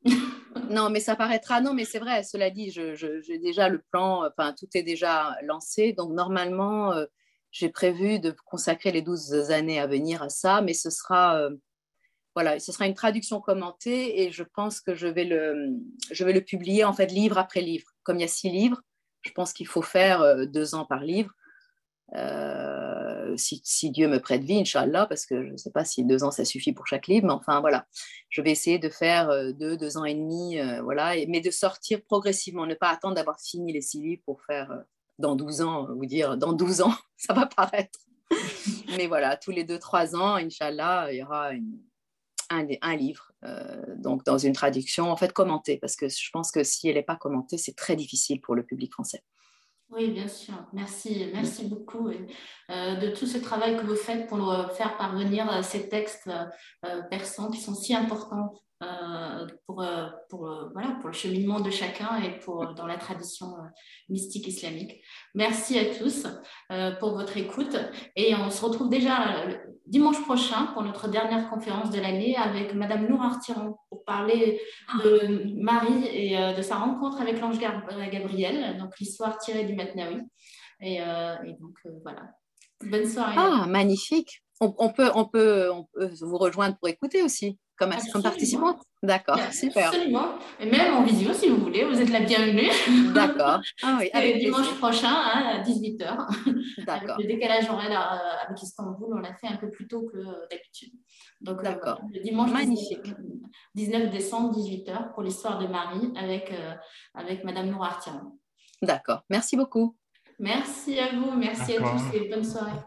non, mais ça paraîtra. Non, mais c'est vrai, cela dit, j'ai déjà le plan, enfin, tout est déjà lancé. Donc, normalement, euh, j'ai prévu de consacrer les 12 années à venir à ça, mais ce sera. Euh, voilà, ce sera une traduction commentée et je pense que je vais le, je vais le publier en fait livre après livre. Comme il y a six livres, je pense qu'il faut faire euh, deux ans par livre. Euh, si, Dieu me prête vie, Inch'Allah, parce que je ne sais pas si deux ans ça suffit pour chaque livre, mais enfin voilà, je vais essayer de faire euh, deux, deux ans et demi, voilà, mais de sortir progressivement, ne pas attendre d'avoir fini les six livres pour faire dans 12 ans, vous dire dans 12 ans, ça va paraître. mais voilà, tous les deux, trois ans, Inch'Allah, il y aura une, un, livre, euh, donc dans une traduction en fait commentée, parce que je pense que si elle n'est pas commentée, c'est très difficile pour le public français.
Oui, bien sûr. Merci, merci beaucoup euh, de tout ce travail que vous faites pour faire parvenir euh, ces textes persans qui sont si importants pour, euh, pour, euh, voilà, pour le cheminement de chacun et pour, dans la tradition mystique islamique. Merci à tous pour votre écoute et on se retrouve déjà dimanche prochain pour notre dernière conférence de l'année avec Madame Nour Artiran pour parler de Marie et de sa rencontre avec l'ange Gabriel, donc l'histoire tirée du Matnaoui. Et, et donc voilà. Bonne soirée.
Ah, magnifique. On, on, peut, on, peut, on peut vous rejoindre pour écouter aussi comme, comme participante D'accord, super.
Absolument. Et même en visio, si vous voulez, vous êtes la bienvenue.
D'accord. Ah
oui, avec dimanche prochain à 18h. D'accord. Le décalage horaire euh, avec Istanbul, on l'a fait un peu plus tôt que d'habitude.
Donc, euh, D'accord.
le dimanche Magnifique. 19 décembre, 18h, pour l'histoire de Marie avec, euh, avec Madame Nour Artian.
D'accord. Merci beaucoup.
Merci à vous. Merci à tous et bonne soirée.